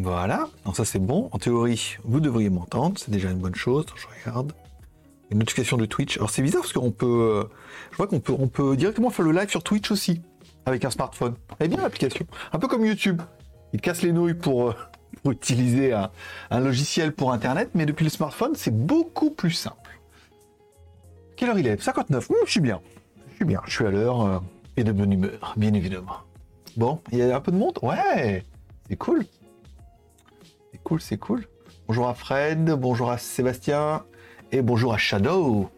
Voilà, donc ça c'est bon. En théorie, vous devriez m'entendre, c'est déjà une bonne chose. Je regarde. Une notification de Twitch. Alors c'est bizarre parce qu'on peut. euh, Je vois qu'on peut, on peut directement faire le live sur Twitch aussi, avec un smartphone. Est bien l'application. Un peu comme YouTube. Il casse les nouilles pour, euh, utiliser un, logiciel pour Internet, mais depuis le smartphone, c'est beaucoup plus simple. Quelle heure il est? 59. Hum, je suis bien. Je suis bien. Je suis à l'heure euh, et de bonne humeur, bien évidemment. Bon, il y a un peu de monde? Ouais, c'est cool. C'est cool, c'est cool. Bonjour à Fred, bonjour à Sébastien et bonjour à Shadow.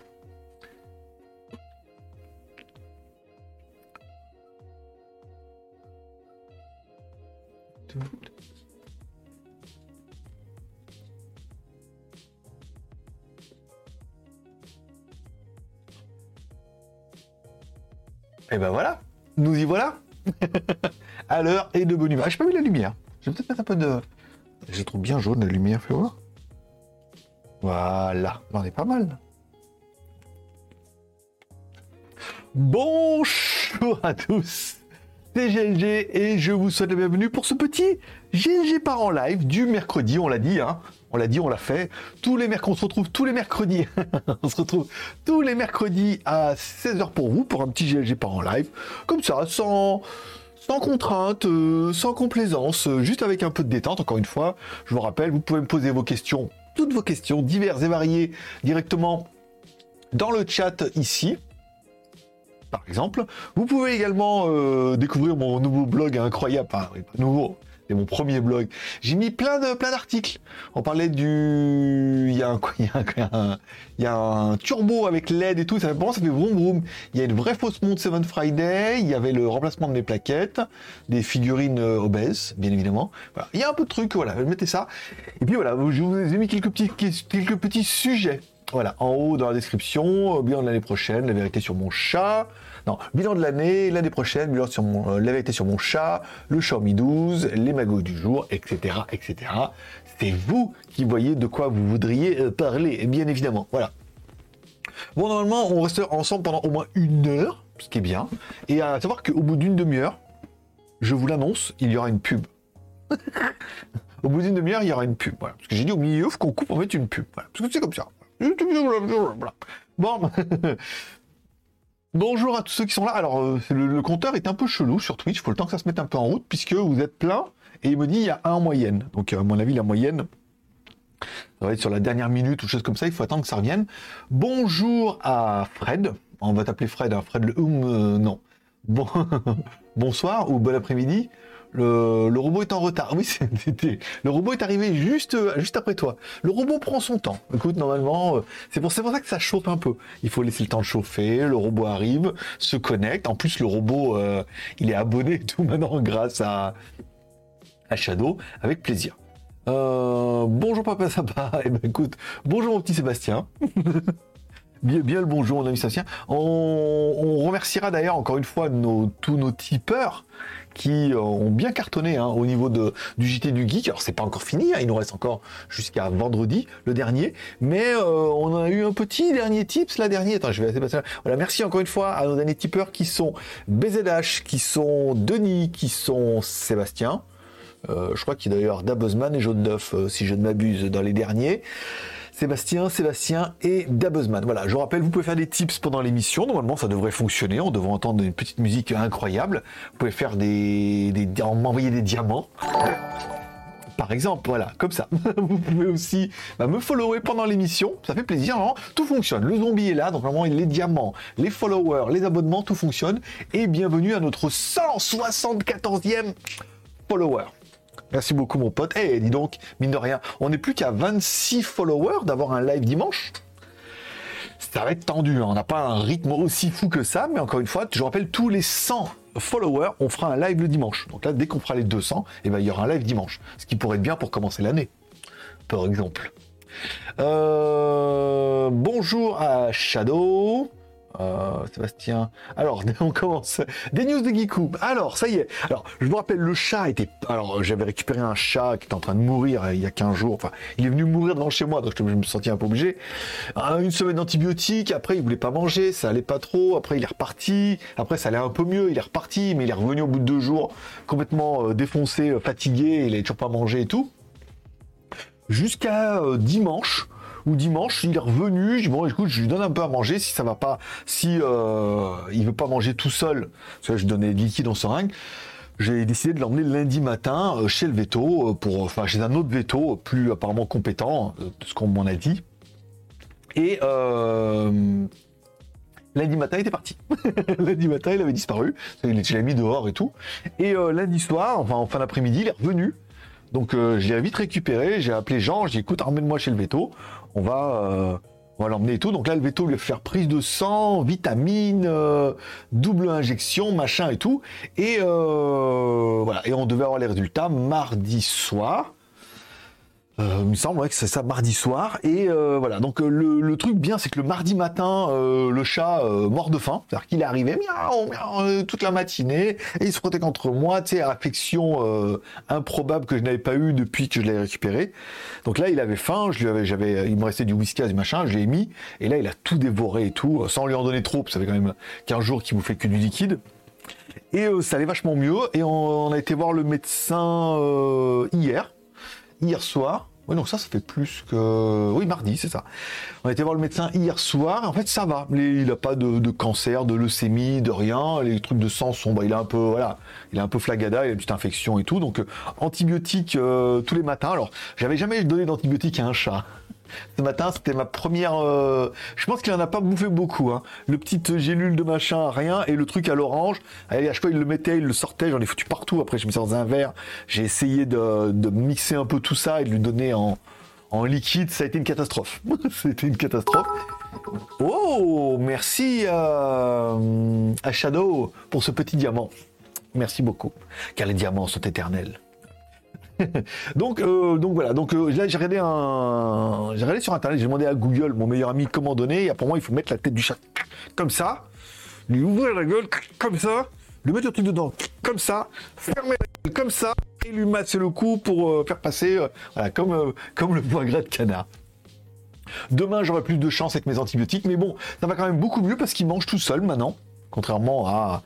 Et ben voilà, nous y voilà. à l'heure et de bonne humeur. Ah, J'ai pas vu la lumière. Je vais peut-être mettre un peu de. Je trouve bien jaune la lumière, fais voir. Voilà, on est pas mal. Bonjour à tous, c'est GLG et je vous souhaite la bienvenue pour ce petit GLG par en live du mercredi, on l'a dit, hein. On l'a dit, on l'a fait. Tous les mercredis, on se retrouve tous les mercredis. on se retrouve tous les mercredis à 16h pour vous, pour un petit GLG par en live. Comme ça, sans, sans contrainte, euh, sans complaisance, euh, juste avec un peu de détente. Encore une fois, je vous rappelle, vous pouvez me poser vos questions, toutes vos questions, diverses et variées, directement dans le chat ici. Par exemple, vous pouvez également euh, découvrir mon nouveau blog incroyable, enfin, nouveau, c'est mon premier blog. J'ai mis plein de plein d'articles. On parlait du, il y a un, il y a un, il y a un- turbo avec LED et tout. Ça fait ça fait vroom vroom. Il y a une vraie fausse montre Seven Friday. Il y avait le remplacement de mes plaquettes, des figurines euh, obèses, bien évidemment. Il y a un peu de trucs, voilà. Mettez ça. Et puis voilà, je vous ai mis quelques petits quelques petits sujets. Voilà, en haut dans la description, euh, de l'année prochaine, la vérité sur mon chat. Non, bilan de l'année, l'année prochaine, bilan sur mon, euh, la vérité sur mon chat, le Xiaomi 12, les magots du jour, etc., etc. C'est vous qui voyez de quoi vous voudriez euh, parler, et bien évidemment. Voilà. Bon, normalement, on reste ensemble pendant au moins une heure, ce qui est bien. Et à savoir qu'au bout d'une demi-heure, je vous l'annonce, il y aura une pub. au bout d'une demi-heure, il y aura une pub. Voilà. Parce que j'ai dit au milieu, il faut qu'on coupe en fait une pub. Parce que c'est comme ça. Bon. Bonjour à tous ceux qui sont là. Alors, euh, le, compteur est un peu chelou sur Twitch. Il faut le temps que ça se mette un peu en route, puisque vous êtes plein. Et il me dit il y a un en moyenne. Donc, à mon avis, la moyenne, ça va être sur la dernière minute ou chose comme ça. Il faut attendre que ça revienne. Bonjour à Fred. On va t'appeler Fred. hein. Fred le hum, non. Bon, bonsoir ou bon après-midi. Le, robot est en retard. Oui, c'était. Le robot est arrivé juste, après toi. Le robot prend son temps. Écoute, normalement, euh, c'est pour, ça que ça chauffe un peu. Il faut laisser le temps de chauffer. Le robot arrive, se connecte. En plus, le robot, euh, il est abonné tout maintenant grâce à, à Shadow, avec plaisir. Euh, bonjour Papa Sympa. Eh ben bonjour mon petit Sébastien. Bien, le bonjour, mon ami Sébastien. On, remerciera d'ailleurs encore une fois tous nos tipeurs qui euh, ont bien cartonné hein, au niveau de, du JT du Geek. Alors c'est pas encore fini, hein, il nous reste encore jusqu'à vendredi, le dernier. Mais euh, on a eu un petit dernier tips, la dernière. Attends, je vais Sébastien. Voilà, merci encore une fois à nos derniers tipeurs qui sont BZH, qui sont Denis, qui sont Sébastien. Euh, je crois qu'il y a d'ailleurs Dabuzman et Jaune d'œuf, si je ne m'abuse, dans les derniers. Sébastien, Sébastien et Dabuzman. Voilà, je rappelle, vous pouvez faire des tips pendant l'émission. Normalement, ça devrait fonctionner. On devrait entendre une petite musique incroyable. Vous pouvez faire des, des m'envoyer des diamants. Par exemple, voilà, comme ça. Vous pouvez aussi bah, me follower pendant l'émission, ça fait plaisir, vraiment. tout fonctionne. Le zombie est là, donc vraiment les diamants, les followers, les abonnements, tout fonctionne. Et bienvenue à notre 174e follower. Merci beaucoup mon pote. Eh, dis donc, mine de rien, on n'est plus qu'à 26 followers d'avoir un live dimanche. Ça va être tendu, hein. on n'a pas un rythme aussi fou que ça, mais encore une fois, je rappelle, tous les 100 followers, on fera un live le dimanche. Donc là, dès qu'on fera les 200, eh ben, il y aura un live dimanche. Ce qui pourrait être bien pour commencer l'année, par exemple. Euh, bonjour à Shadow. Euh, Sébastien. Alors, on commence. Des news de Geekou. Alors, ça y est. Alors, je vous rappelle, le chat était. Alors, j'avais récupéré un chat qui était en train de mourir euh, il y a 15 jours. Enfin, il est venu mourir devant chez moi, donc je me sentais un peu obligé. Euh, une semaine d'antibiotiques. Après, il voulait pas manger. Ça allait pas trop. Après, il est reparti. Après, ça allait un peu mieux. Il est reparti, mais il est revenu au bout de deux jours, complètement défoncé, fatigué. Il avait toujours pas mangé et tout. Jusqu'à dimanche ou dimanche, il est revenu, je dis bon écoute, je lui donne un peu à manger si ça va pas, si euh, il veut pas manger tout seul, parce que je donnais du liquide en seringue, j'ai décidé de l'emmener lundi matin euh, chez le veto, euh, pour, enfin chez un autre veto plus apparemment compétent, de ce qu'on m'en a dit. Et lundi matin, il était parti. lundi matin, il avait disparu. Il l'a mis dehors et tout. Et lundi soir, enfin en fin d'après-midi, il est revenu. Donc je l'ai vite récupéré, j'ai appelé Jean, j'ai dit écoute, emmène-moi chez le veto on va, euh, on va l'emmener et tout. Donc là, le veto lui faire prise de sang, vitamine, euh, double injection, machin et tout. Et euh, voilà. Et on devait avoir les résultats mardi soir. Euh, il me semble que c'est ça mardi soir. Et euh, voilà, donc euh, le, truc bien, c'est que le mardi matin, le chat mort de faim, c'est-à-dire qu'il est arrivé toute la matinée et il se protège contre moi, tu sais, affection improbable que je n'avais pas eu depuis que je l'ai récupéré. Donc là, il avait faim, je lui avais, j'avais, il me restait du whisky, du machin, je l'ai mis et là, il a tout dévoré et tout, sans lui en donner trop, ça fait quand même 15 jours qu'il vous fait que du liquide. Et ça allait vachement mieux et on, on, a été voir le médecin hier, hier soir. Oui, donc ça, ça fait plus que. Oui, mardi, c'est ça. On été voir le médecin hier soir. En fait, ça va. Il n'a pas de, cancer, de leucémie, de rien. Les trucs de sang sont. Bah, il a un peu. Voilà. Il a un peu flagada, il a une petite infection et tout. Donc, euh, antibiotiques euh, tous les matins. Alors, j'avais jamais donné d'antibiotiques à un chat. Ce matin, c'était ma première. Euh, je pense qu'il en a pas bouffé beaucoup. Hein. Le petit gélule de machin, rien, et le truc à l'orange. À chaque fois, il le mettait, il le sortait. J'en ai foutu partout. Après, je me suis dans un verre. J'ai essayé de, mixer un peu tout ça et de lui donner en, liquide. Ça a été une catastrophe. C'était une catastrophe. Oh, merci à Shadow pour ce petit diamant. Merci beaucoup, car les diamants sont éternels. donc, euh, donc voilà. Donc euh, là, j'ai regardé un, j'ai sur internet. J'ai demandé à Google, mon meilleur ami, comment donner. Et pour moi, il faut mettre la tête du chat comme ça, lui ouvrir la gueule comme ça, lui mettre le truc dedans comme ça, fermer la gueule comme ça et lui masser le cou pour euh, faire passer, voilà, comme comme le foie de canard. Demain, j'aurai plus de chance avec mes antibiotiques, mais bon, ça va quand même beaucoup mieux parce qu'il mange tout seul maintenant, contrairement à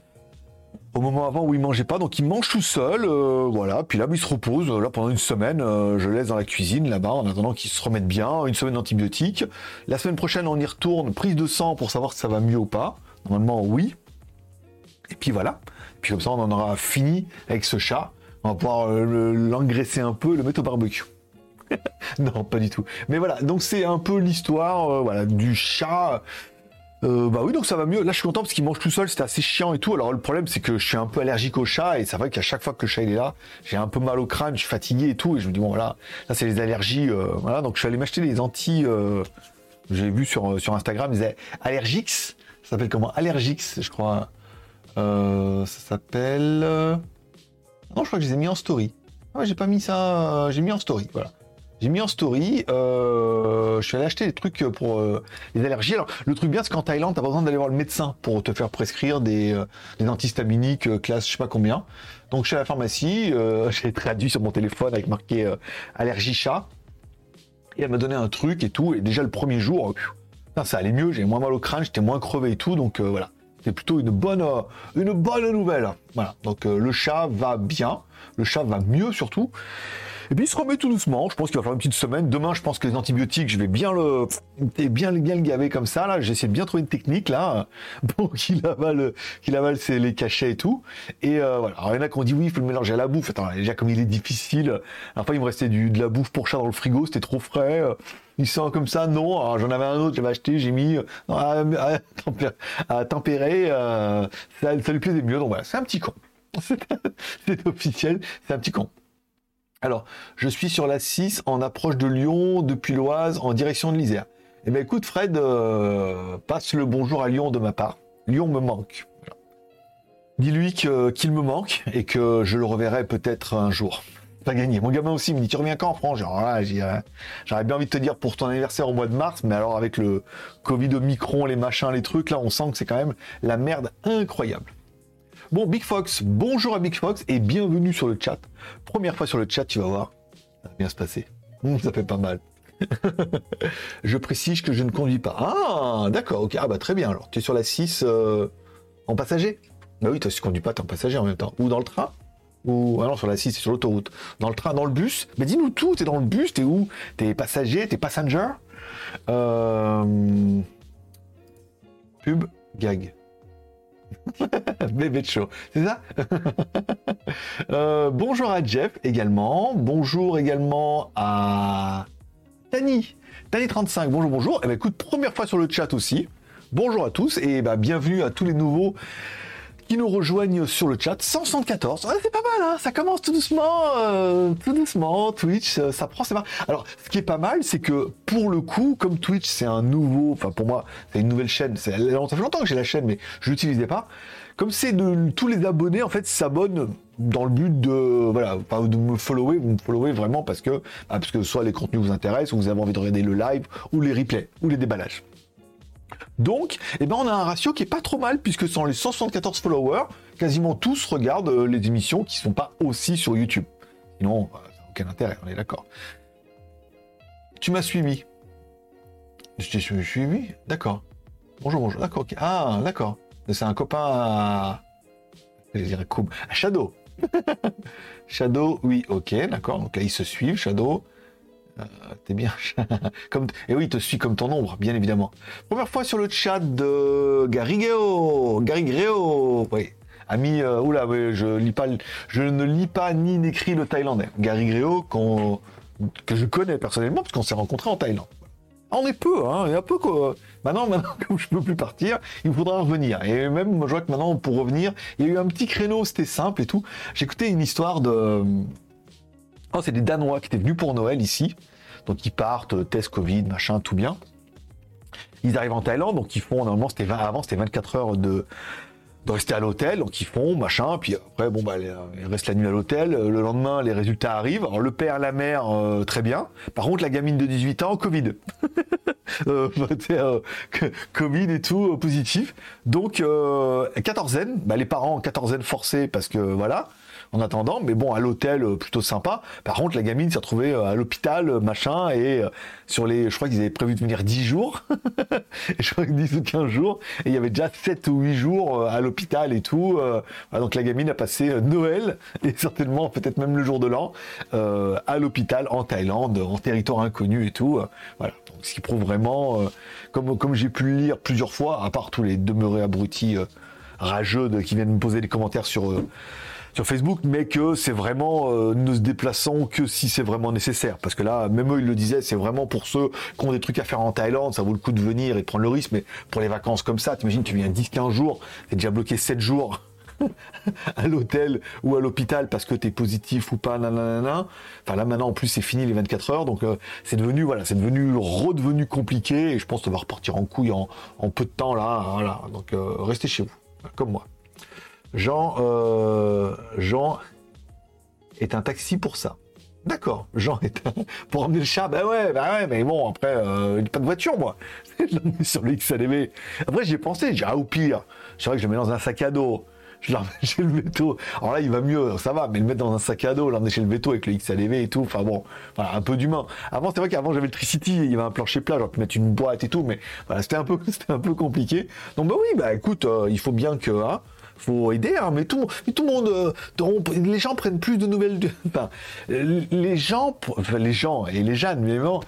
au moment avant où il mangeait pas, donc il mange tout seul, euh, voilà. Puis là, il se repose. Là, pendant une semaine, euh, je laisse dans la cuisine là-bas en attendant qu'il se remette bien. Une semaine d'antibiotiques. La semaine prochaine, on y retourne, prise de sang pour savoir si ça va mieux ou pas. Normalement, oui. Et puis voilà. Puis comme ça, on en aura fini avec ce chat. On va pouvoir euh, l'engraisser un peu, le mettre au barbecue. non, pas du tout. Mais voilà, donc c'est un peu l'histoire, voilà, du chat. Euh, bah oui, donc ça va mieux. Là, je suis content parce qu'il mange tout seul, c'était assez chiant et tout. Alors le problème, c'est que je suis un peu allergique au chat et c'est vrai qu'à chaque fois que le chat est là, j'ai un peu mal au crâne, je suis fatigué et tout. Et je me dis bon voilà, là c'est les allergies, euh, voilà. Donc je suis allé m'acheter des anti. Euh, j'ai vu sur sur Instagram, ils Allergix. Ça s'appelle comment? Allergix, je crois. ça s'appelle. Non, je crois que je les ai mis en story. Ah ouais, j'ai pas mis ça. J'ai mis en story, voilà. J'ai mis en story, euh, je suis allé acheter des trucs pour euh, les allergies. Alors, le truc bien, c'est qu'en Thaïlande, t'as pas besoin d'aller voir le médecin pour te faire prescrire des, euh, des antihistaminiques classe je sais pas combien. Donc, je suis à la pharmacie, j'ai traduit sur mon téléphone avec marqué allergie chat. Et elle m'a donné un truc et tout. Et déjà, le premier jour, ça allait mieux, j'ai moins mal au crâne, j'étais moins crevé et tout. Donc, voilà. C'est plutôt une bonne, une bonne nouvelle. Voilà. Donc, le chat va bien. Le chat va mieux surtout. Et puis il se remet tout doucement. Je pense qu'il va falloir une petite semaine. Demain, je pense que les antibiotiques, je vais bien le, bien, bien le gaver comme ça. Là, j'essaie de bien trouver une technique là, pour qu'il avale, qu'il avale les cachets et tout. Et euh, voilà. Alors il y en a qui ont dit oui, il faut le mélanger à la bouffe. Attends, déjà comme il est difficile. Enfin, il me restait du, de la bouffe pour chat dans le frigo, c'était trop frais. Il sent comme ça, non. j'en avais un autre, j'avais acheté, j'ai mis euh, à, tempérer. Euh, ça, ça lui plaisait mieux. Donc voilà, c'est un petit con. c'est officiel, c'est un petit con. Alors, je suis sur la 6 en approche de Lyon, depuis l'Oise, en direction de l'Isère. Eh bien, écoute, Fred, euh, passe le bonjour à Lyon de ma part. Lyon me manque. Dis-lui qu'il me manque et que je le reverrai peut-être un jour. T'as gagné. Mon gamin aussi me dit Tu reviens quand en France Genre, là, j'aurais bien envie de te dire pour ton anniversaire au mois de mars, mais alors avec le Covid Omicron, les machins, les trucs, là, on sent que c'est quand même la merde incroyable. Bon, Big Fox, bonjour à Big Fox et bienvenue sur le chat. Première fois sur le chat, tu vas voir. Ça va bien se passer. Ça fait pas mal. je précise que je ne conduis pas. Ah, d'accord, ok. Ah bah très bien. Alors, tu es sur la 6 euh, en passager? Bah oui, toi, tu conduis pas, t'es en passager en même temps. Ou dans le train? Ou alors sur la 6, c'est sur l'autoroute. Dans le train, dans le bus? Mais dis-nous tout, t'es dans le bus, t'es où? T'es passager, t'es passenger? Euh... Pub, gag. Bébé de show, c'est ça euh, Bonjour à Jeff également. Bonjour également à Tani. Tani35, bonjour, bonjour. Eh ben, écoute, première fois sur le chat aussi. Bonjour à tous et bah, bienvenue à tous les nouveaux qui nous rejoignent sur le chat. 174, c'est pas mal, hein ça commence tout doucement, euh, tout doucement. Twitch, euh, ça prend, c'est pas. Alors, ce qui est pas mal, c'est que pour le coup, comme Twitch, c'est un nouveau, enfin pour moi, c'est une nouvelle chaîne. Ça fait longtemps que j'ai la chaîne, mais je l'utilisais pas. Comme c'est de tous les abonnés, en fait, s'abonnent dans le but de voilà de me follower vous me followez vraiment parce que bah, parce que soit les contenus vous intéressent ou vous avez envie de regarder le live ou les replays ou les déballages donc, eh ben, on a un ratio qui est pas trop mal, puisque sans les 174 followers, quasiment tous regardent euh, les émissions qui sont pas aussi sur YouTube. Sinon, n'a aucun intérêt, on est d'accord. Tu m'as suivi. Je t'ai suivi? D'accord. Bonjour, bonjour. D'accord, ok. Ah, d'accord. C'est un copain à... Je dirais À Shadow. Shadow, oui, ok, d'accord. Donc là, ils se suivent, Shadow. Euh, t'es bien. comme et oui, te suis comme ton ombre, bien évidemment. Première fois sur le chat de Garigeo. Garigeo. Oui. Ami, euh, oula, je lis pas, je ne lis pas ni n'écris le thaïlandais. Garigeo, que je connais personnellement, parce qu'on s'est rencontrés en Thaïlande. Ah, on est peu, hein, il y a peu quoi. Maintenant, maintenant, comme je peux plus partir, il faudra revenir. Et même, je vois que maintenant, pour revenir, il y a eu un petit créneau, c'était simple et tout. J'écoutais une histoire de, C'est des Danois qui étaient venus pour Noël ici. Donc ils partent, euh, test Covid, machin, tout bien. Ils arrivent en Thaïlande, donc ils font, normalement c'était avant, c'était 24 heures de, rester à l'hôtel, donc ils font, machin, puis après, bon, bah, ils restent la nuit à l'hôtel, le lendemain, les résultats arrivent, alors le père, la mère, euh, très bien, par contre, la gamine de 18 ans, Covid. euh, euh Covid et tout, positif. Donc, quatorzaine, bah, les parents, quatorzaine forcés, parce que, voilà, en attendant. Mais bon, à l'hôtel, euh, plutôt sympa. Par contre, la gamine s'est retrouvée euh, à l'hôpital, euh, machin, et sur les, je crois qu'ils avaient prévu de venir 10 jours. je crois que 10 ou 15 jours. Et il y avait déjà 7 ou 8 jours à l'hôpital et tout. donc la gamine a passé Noël, et certainement peut-être même le jour de l'an, à l'hôpital en Thaïlande, en territoire inconnu et tout. voilà. Donc, ce qui prouve vraiment, comme, comme j'ai pu le lire plusieurs fois, à part tous les demeurés abrutis rageux qui viennent me poser des commentaires sur sur Facebook, mais que c'est vraiment euh, ne se déplaçant que si c'est vraiment nécessaire. Parce que là, même eux, ils le disaient, c'est vraiment pour ceux qui ont des trucs à faire en Thaïlande, ça vaut le coup de venir et de prendre le risque. Mais pour les vacances comme ça, t'imagines, tu viens 10-15 jours, t'es déjà bloqué 7 jours à l'hôtel ou à l'hôpital parce que t'es positif ou pas, nanana. Enfin là maintenant en plus c'est fini les 24 heures, donc euh, c'est devenu voilà, c'est devenu redevenu compliqué et je pense que ça va repartir en couille en, peu de temps là. Voilà. Donc euh, restez chez vous, comme moi. Jean, euh, Jean est un taxi pour ça. D'accord, Jean est un... pour emmener le chat. Bah ouais, bah ouais, mais bon, après, euh, pas de voiture, moi. sur le XLV. Après, j'ai pensé, j'ai ah, au pire, c'est vrai que je le mets dans un sac à dos. Je l'emmène chez le veto. Alors là, il va mieux, ça va, mais le mettre dans un sac à dos, l'emmener chez le veto avec le XLV et tout, enfin bon, voilà, un peu d'humain. Avant, c'est vrai qu'avant, j'avais le Tricity, il y avait un plancher plat, j'aurais pu mettre une boîte et tout, mais c'était un peu, un peu compliqué. Donc bah oui, bah écoute, euh, il faut bien que, hein, faut aider, hein, mais tout, le monde, euh, les gens prennent plus de nouvelles, de, enfin, les gens, enfin, les gens et les jeunes, évidemment,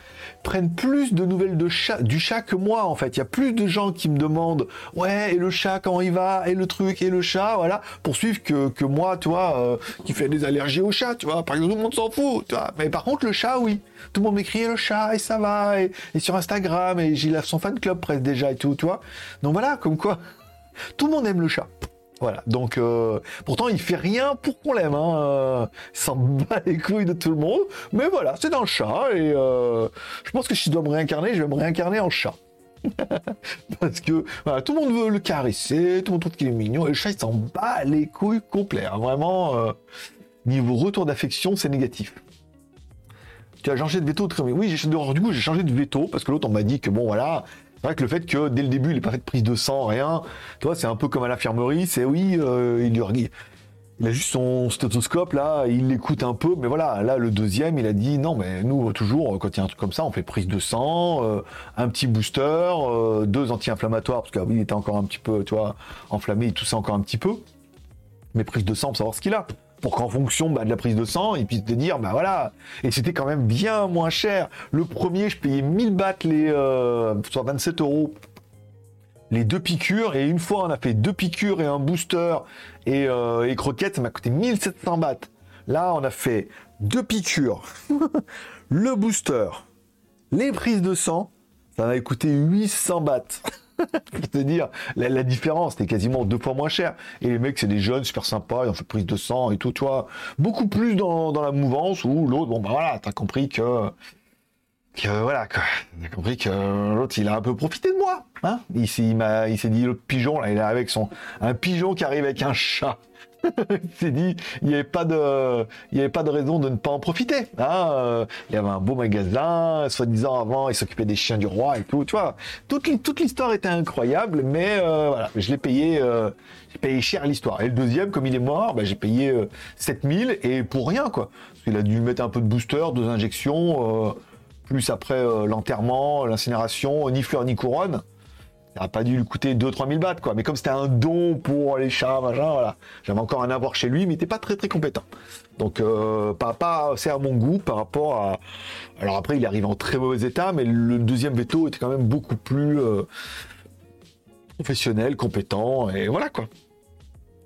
prennent plus de nouvelles de chat, du chat que moi, en fait. Il y a plus de gens qui me demandent, ouais, et le chat, comment il va, et le truc, et le chat, voilà, pour suivre que, que moi, tu vois, euh, qui fait des allergies au chat, tu vois. Par exemple, tout le monde s'en fout, tu vois. Mais par contre, le chat, oui. Tout le monde m'écrit le chat, et ça va, et, sur Instagram, et j'ai son fan club presque déjà, et tout, tu vois. Donc voilà, comme quoi, tout le monde aime le chat. Voilà, donc euh, pourtant il fait rien pour qu'on l'aime, hein. Euh, s'en bat les couilles de tout le monde, mais voilà, c'est un chat et euh, je pense que si je dois me réincarner, je vais me réincarner en chat. Parce que voilà, tout le monde veut le caresser, tout le monde trouve qu'il est mignon, et le chat il s'en bat les couilles complet, hein. vraiment. Niveau retour d'affection, c'est négatif. Tu as changé de veto très Oui, j'ai j'ai changé de veto parce que l'autre on m'a dit que bon voilà, c'est vrai que le fait que dès le début il n'ait pas fait de prise de sang, rien, toi c'est un peu comme à l'infirmerie, c'est oui, euh, il, il a juste son stéthoscope là, il l'écoute un peu, mais voilà, là le deuxième il a dit non mais nous toujours quand il y a un truc comme ça on fait prise de sang, euh, un petit booster, euh, deux anti-inflammatoires parce qu'il était encore un petit peu, tu vois, enflammé, il toussait encore un petit peu, mais prise de sang pour savoir ce qu'il a pour qu'en fonction bah, de la prise de sang, il puisse te dire, bah voilà. Et c'était quand même bien moins cher. Le premier, je payais 1000 bahts, les, euh, soit 27 euros, les deux piqûres. Et une fois, on a fait deux piqûres et un booster et, euh, croquettes, ça m'a coûté 1700 bahts. Là, on a fait deux piqûres, le booster, les prises de sang, ça m'a coûté 800 bahts. pour te dire, la, différence, c'était quasiment deux fois moins cher. Et les mecs, c'est des jeunes super sympas, ils ont fait prise de sang et tout, tu vois. Beaucoup plus dans, la mouvance où l'autre, bon, bah voilà, t'as compris que. Que voilà, quoi. T'as compris que l'autre, il a un peu profité de moi. Hein il, il s'est dit, l'autre pigeon, là, il est avec son. Un pigeon qui arrive avec un chat. il s'est dit, il n'y avait pas de, avait pas de raison de ne pas en profiter. Hein euh, il y avait un beau magasin, soi-disant avant, il s'occupait des chiens du roi et tout, tu vois. Toute, l'histoire était incroyable, mais euh, je l'ai payé, euh, j'ai payé cher l'histoire. Et le deuxième, comme il est mort, bah, j'ai payé 7000 et pour rien, quoi. Il a dû mettre un peu de booster, deux injections, plus après l'enterrement, l'incinération, ni fleur ni couronne ça n'a pas dû lui coûter 2-3 000 bahts, quoi. Mais comme c'était un don pour les chats, machin, voilà. J'avais encore un avoir chez lui, mais il n'était pas très très compétent. Donc, euh, pas, pas assez à mon goût par rapport à. Alors après, il arrive en très mauvais état, mais le deuxième veto était quand même beaucoup plus euh, professionnel, compétent, et voilà quoi.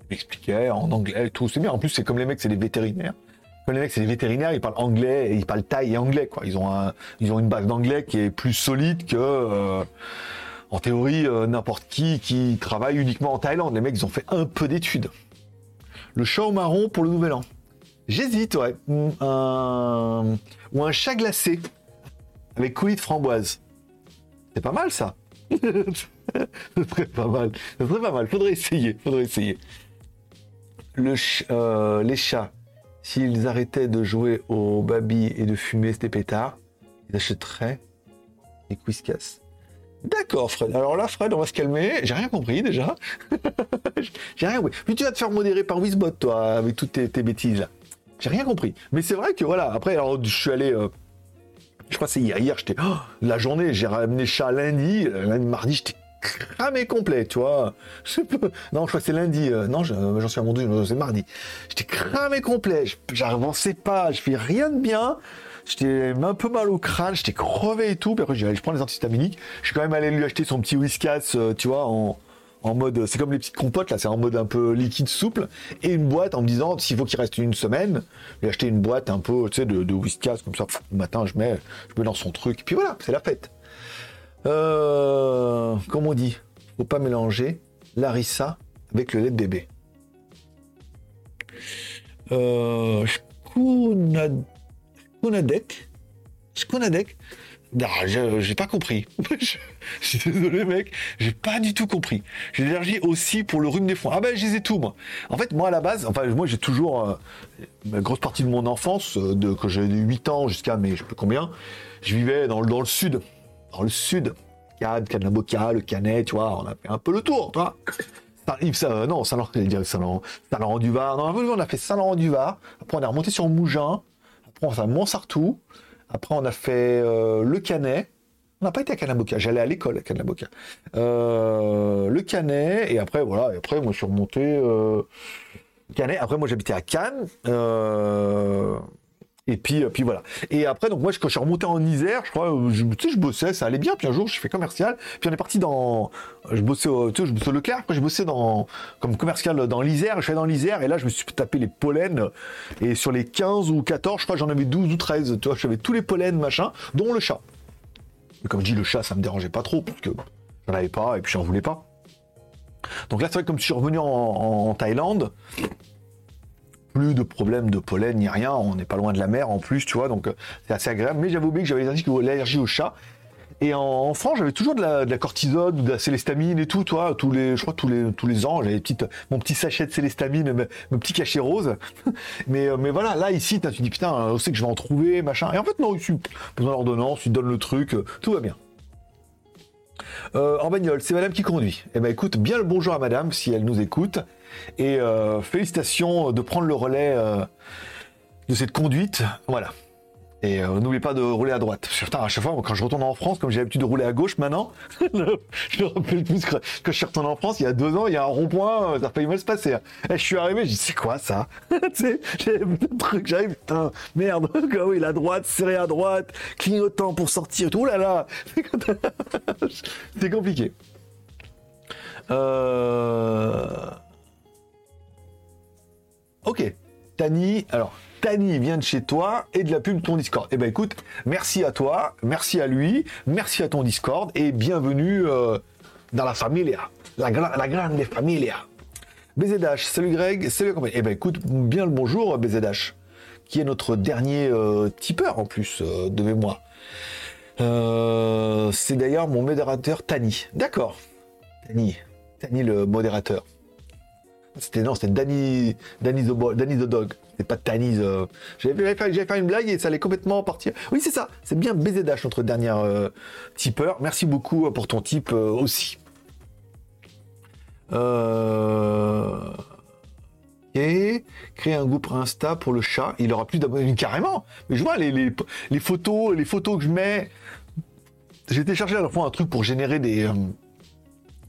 Il expliquait en anglais, tout. C'est bien. En plus, c'est comme les mecs, c'est des vétérinaires. Comme les mecs, c'est des vétérinaires, ils parlent anglais, et ils parlent thaï et anglais, quoi. Ils ont, ils ont une base d'anglais qui est plus solide que. Euh, en théorie, euh, n'importe qui qui travaille uniquement en Thaïlande. Les mecs, ils ont fait un peu d'études. Le chat au marron pour le nouvel an. J'hésite, ouais. Un... Ou un chat glacé avec coulis de framboise. C'est pas mal, ça. Ce serait pas mal. Faudrait essayer. Faudrait essayer. Le euh, les chats, s'ils arrêtaient de jouer au baby et de fumer des pétards, ils achèteraient des Whiskas. D'accord, Fred. Alors là, Fred, on va se calmer. J'ai rien compris déjà. J'ai rien compris. Puis tu vas te faire modérer par Wizbot, toi, avec toutes tes, bêtises. J'ai rien compris. Mais c'est vrai que voilà, après, alors je suis allé. Euh, je crois que c'est hier. Hier, j'étais. Oh, la journée, j'ai ramené chat lundi. Lundi, mardi, j'étais cramé complet, tu vois. Non, je crois que c'est lundi. Euh, non, j'en suis à mon c'est mardi. J'étais cramé complet. J'avançais pas. Je fais rien de bien. J'étais un peu mal au crâne, j'étais crevé et tout. Puis après, j'ai je prends les antihistaminiques. Je suis quand même allé lui acheter son petit whiskas, euh, tu vois, en, mode. C'est comme les petites compotes, là, c'est en mode un peu liquide, souple. Et une boîte en me disant, s'il faut qu'il reste une semaine, lui acheter une boîte un peu, tu sais, de, de whiskas, comme ça. le matin, je mets, je mets dans son truc. Puis voilà, c'est la fête. Euh, comme on dit, faut pas mélanger l'arissa avec le lait de bébé. Euh, Skonadek Skonadek non, j'ai pas compris. je, suis désolé, mec, j'ai pas du tout compris. J'ai l'énergie aussi pour le rhume des foins. Ah ben, je les tout, moi. En fait, moi, à la base, enfin, moi, j'ai toujours, euh, une grosse partie de mon enfance, euh, de, que j'ai 8 ans jusqu'à, mais je sais plus combien, je vivais dans, dans le sud. Dans le sud. Cannes, Cannes-la-Boca, le Canet, tu vois, on a fait un peu le tour, tu vois. Ça, non, Saint-Laurent-du-Var. Non, on a fait Saint-Laurent-du-Var. Après, on est remonté sur On a fait Montsartou. Après, on a fait euh, le Canet. On n'a pas été à Canaboca. J'allais à l'école à Canaboca. Euh, le Canet. Et après, voilà. Et après, moi, je suis remonté. Euh, Canet. Après, moi, j'habitais à Cannes. Euh, et puis, euh, puis voilà. Et après, donc moi, quand je suis remonté en Isère, je crois, euh, je, tu sais, je bossais, ça allait bien. Puis un jour, je fais commercial. Puis on est parti dans, je bossais, au, tu sais, je bossais au Leclerc. Je bossais dans, comme commercial dans l'Isère. Je suis dans l'Isère et là, je me suis tapé les pollens. Et sur les 15 ou 14, je crois, j'en avais 12 ou 13. Tu vois, j'avais tous les pollens, machin, dont le chat. Mais comme je dis, le chat, ça me dérangeait pas trop parce que j'en avais pas et puis j'en voulais pas. Donc là, c'est vrai que comme je suis revenu en Thaïlande, plus de problèmes de pollen ni rien. On n'est pas loin de la mer en plus, tu vois, donc euh, c'est assez agréable. Mais j'avais oublié que j'avais l'allergie au chat. Et en, France, j'avais toujours de la, cortisone ou de la célestamine et tout, toi. Tous les, je crois tous les tous les ans, j'avais mon petit sachet de célestamine, mon petit cachet rose. mais mais voilà, là ici, tu dis putain, on sait que je vais en trouver, machin. Et en fait non, ici, besoin d'ordonnance, tu donnes le truc, tout va bien. en bagnole, c'est madame qui conduit. Eh ben écoute, bien le bonjour à madame si elle nous écoute. Et félicitations de prendre le relais de cette conduite. Voilà. Et euh, n'oubliez pas de rouler à droite. Putain, à chaque fois, quand je retourne en France, comme j'ai l'habitude de rouler à gauche maintenant, je me rappelle plus que quand je suis retourné en France, il y a deux ans, il y a un rond-point, euh, ça a failli mal se passer. Hein. Et je suis arrivé, je dis, c'est quoi ça? J'ai un truc, j'arrive, putain, merde, oui, la droite, serré à droite, clignotant pour sortir, tout, là là C'est compliqué. Euh... Ok. Tani, alors, Tani vient de chez toi et de la pub de ton Discord. Eh ben écoute, merci à toi, merci à lui, merci à ton Discord et bienvenue euh, dans la familia, la, la grande familia. BZH, salut Greg, salut compagnie. Eh ben écoute, bien le bonjour BZH, qui est notre dernier euh, tipeur en plus euh, de mémoire. c'est d'ailleurs mon modérateur Tani. D'accord. Tani. Tani le modérateur. C'était non, c'était Danny, Danny the, Danny the Dog pas de Tanis. Euh. J'avais fait, une blague et ça allait complètement partir. Oui, c'est ça. C'est bien BZH, notre dernière euh, tipeur. Merci beaucoup euh, pour ton type aussi. Et créer un groupe Insta pour le chat. Il aura plus d'abonnés carrément. Mais je vois les, photos, les photos que je mets. J'ai téléchargé à la fois un truc pour générer des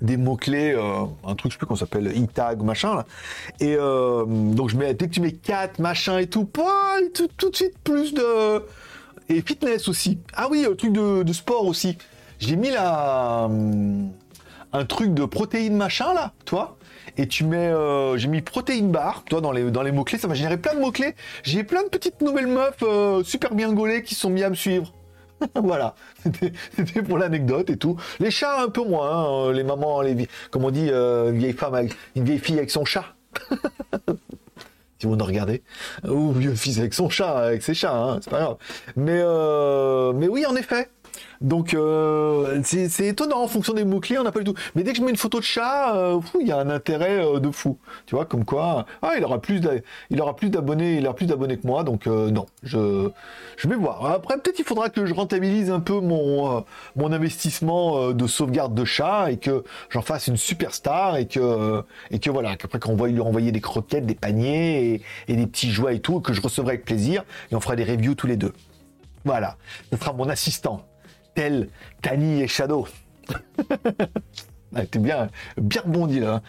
des mots-clés, euh, un truc, je sais plus qu'on s'appelle, e-tag, machin, là. Et euh, donc, je mets, dès que tu mets 4, machin et tout, tout, tout, de suite plus de. Et fitness aussi. Ah oui, un truc de, sport aussi. J'ai mis là. Un truc de protéines, machin, là, toi. Et tu mets. Euh, j'ai mis protéines bar, toi, dans les, dans les mots-clés. Ça m'a généré plein de mots-clés. J'ai plein de petites nouvelles meufs super bien gaulées qui sont mis à me suivre. voilà, c'était pour l'anecdote et tout. Les chats un peu moins, hein, les mamans, les comme on dit, euh, une vieille femme, une vieille fille avec son chat. si vous nous regardez, ou vieux fils avec son chat, avec ses chats, hein, c'est pas grave. Mais euh, mais oui, en effet. Donc euh, c'est étonnant en fonction des mots-clés, on n'a pas du tout. Mais dès que je mets une photo de chat, euh, il y a un intérêt euh, de fou. Tu vois, comme quoi, ah, il aura plus d'abonnés, il aura plus d'abonnés que moi, donc non, je, vais voir. Après, peut-être il faudra que je rentabilise un peu mon, investissement de sauvegarde de chat et que j'en fasse une superstar et que, et que voilà, qu'après qu'on va lui envoyer des croquettes, des paniers et, et des petits jouets et tout, que je recevrai avec plaisir et on fera des reviews tous les deux. Voilà, ce sera mon assistant tel Tani et Shadow. ah, T'es bien, bien rebondi là. Hein.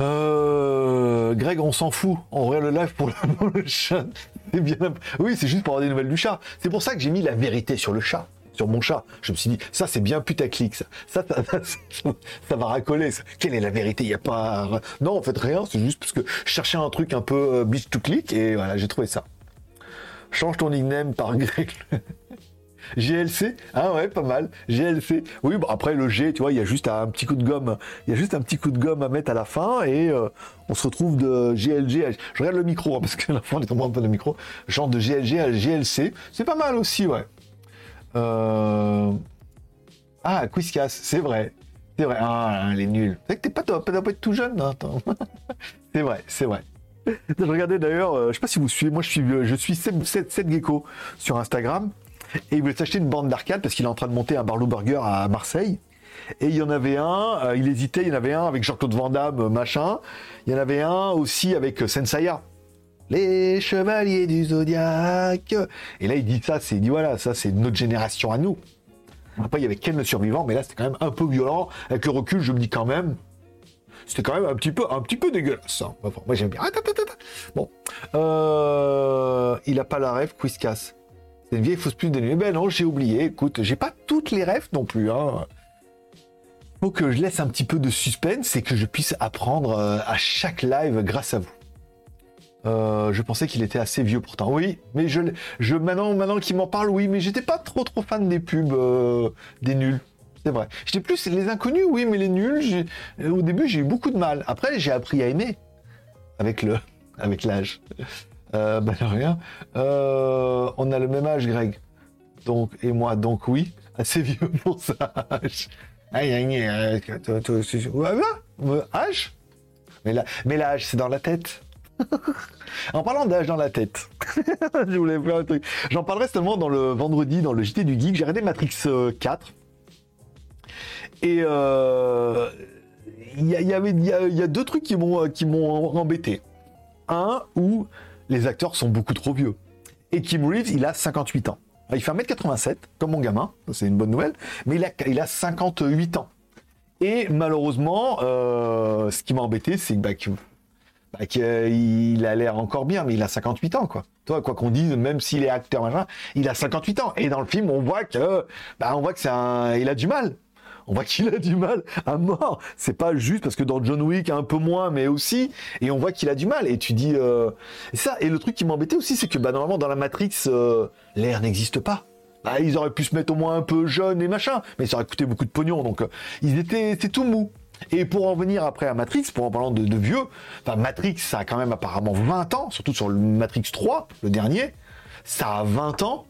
Euh, Greg, on s'en fout. On regarde le live pour le, chat. C'est bien. Oui, c'est juste pour avoir des nouvelles du chat. C'est pour ça que j'ai mis la vérité sur le chat, sur mon chat. Je me suis dit, ça c'est bien putaclic, ça. Ça, ça, va racoler. Quelle est la vérité? Il y a pas. Non, en fait rien. C'est juste parce que je cherchais un truc un peu euh, bitch to click et voilà, j'ai trouvé ça. Change ton nickname par Greg. GLC, ah ouais, pas mal. GLC. Oui, bon après le G, tu vois, il y a juste un petit coup de gomme, il y a juste un petit coup de gomme à mettre à la fin et euh, on se retrouve de GLG. Je regarde le micro hein, parce que la fin on est tombé un peu de micro. Genre de GLG à GLC, c'est pas mal aussi, ouais. Euh... Ah, Quizcas, c'est vrai. C'est vrai. Ah, les nuls. C'est que t'es pas top, pas être tout jeune. Hein, c'est vrai, c'est vrai. Je d'ailleurs, euh, je sais pas si vous suivez, moi je suis, je suis 7, 7 Gecko sur Instagram et il voulait s'acheter une bande d'arcade parce qu'il est en train de monter un Barlow Burger à Marseille. Et il y en avait un, euh, il hésitait, il y en avait un avec Jean-Claude Van Damme, machin. Il y en avait un aussi avec euh, Sensaya. Les chevaliers du zodiaque. Et là, il dit ça, c'est, il dit voilà, ça, c'est notre génération à nous. Après, il y avait Ken le survivant, mais là, c'était quand même un peu violent. Avec le recul, je me dis quand même, c'était quand même un petit peu, un petit peu dégueulasse. Hein. moi, j'aime bien. Bon, euh, il a pas la rêve, casse. C'est une vieille fausse pute de nuit. Ben non, j'ai oublié. Écoute, j'ai pas toutes les rêves non plus. Hein. Faut que je laisse un petit peu de suspense et que je puisse apprendre euh, à chaque live grâce à vous. Euh, je pensais qu'il était assez vieux pourtant. Oui, mais je, je maintenant, maintenant qu'il m'en parle, oui, mais j'étais pas trop trop fan des pubs euh, des nuls. C'est vrai. J'étais plus les inconnus, oui, mais les nuls, au début j'ai eu beaucoup de mal. Après j'ai appris à aimer avec le, avec l'âge. Euh, ben rien. Euh, on a le même âge, Greg. Donc, et moi, donc oui. assez vieux pour ça. Aïe, aïe, aïe, H Mais la, mais l'âge, c'est dans la tête. en parlant d'âge dans la tête, je voulais faire un truc. J'en parlerai seulement dans le vendredi, dans le JT du Geek. J'ai regardé Matrix 4. Et euh, il y, avait, il y, a deux trucs qui m'ont qui m'ont embêté. Un où les acteurs sont beaucoup trop vieux. Et Kim Reeves, il a 58 ans. Il fait 1m87, comme mon gamin, c'est une bonne nouvelle, mais il a, il a 58 ans. Et malheureusement, euh, ce qui m'a embêté, c'est bah, qu'il bah, a l'air encore bien, mais il a 58 ans, quoi. Toi, quoi qu'on dise, même s'il est acteur, machin, il a 58 ans. Et dans le film, on voit que, bah, on voit que c'est un, il a du mal on voit qu'il a du mal à mort. C'est pas juste parce que dans John Wick un peu moins, mais aussi, et on voit qu'il a du mal. Et tu dis euh... et ça. Et le truc qui m'embêtait aussi, c'est que bah normalement dans la Matrix, euh, l'air n'existe pas. Bah, ils auraient pu se mettre au moins un peu jeune et machin, mais ça aurait coûté beaucoup de pognon. Donc euh, ils étaient, tout mou. Et pour en venir après à Matrix, pour en parlant de, vieux, enfin Matrix, ça a quand même apparemment 20 ans, surtout sur le Matrix 3, le dernier, ça a 20 ans.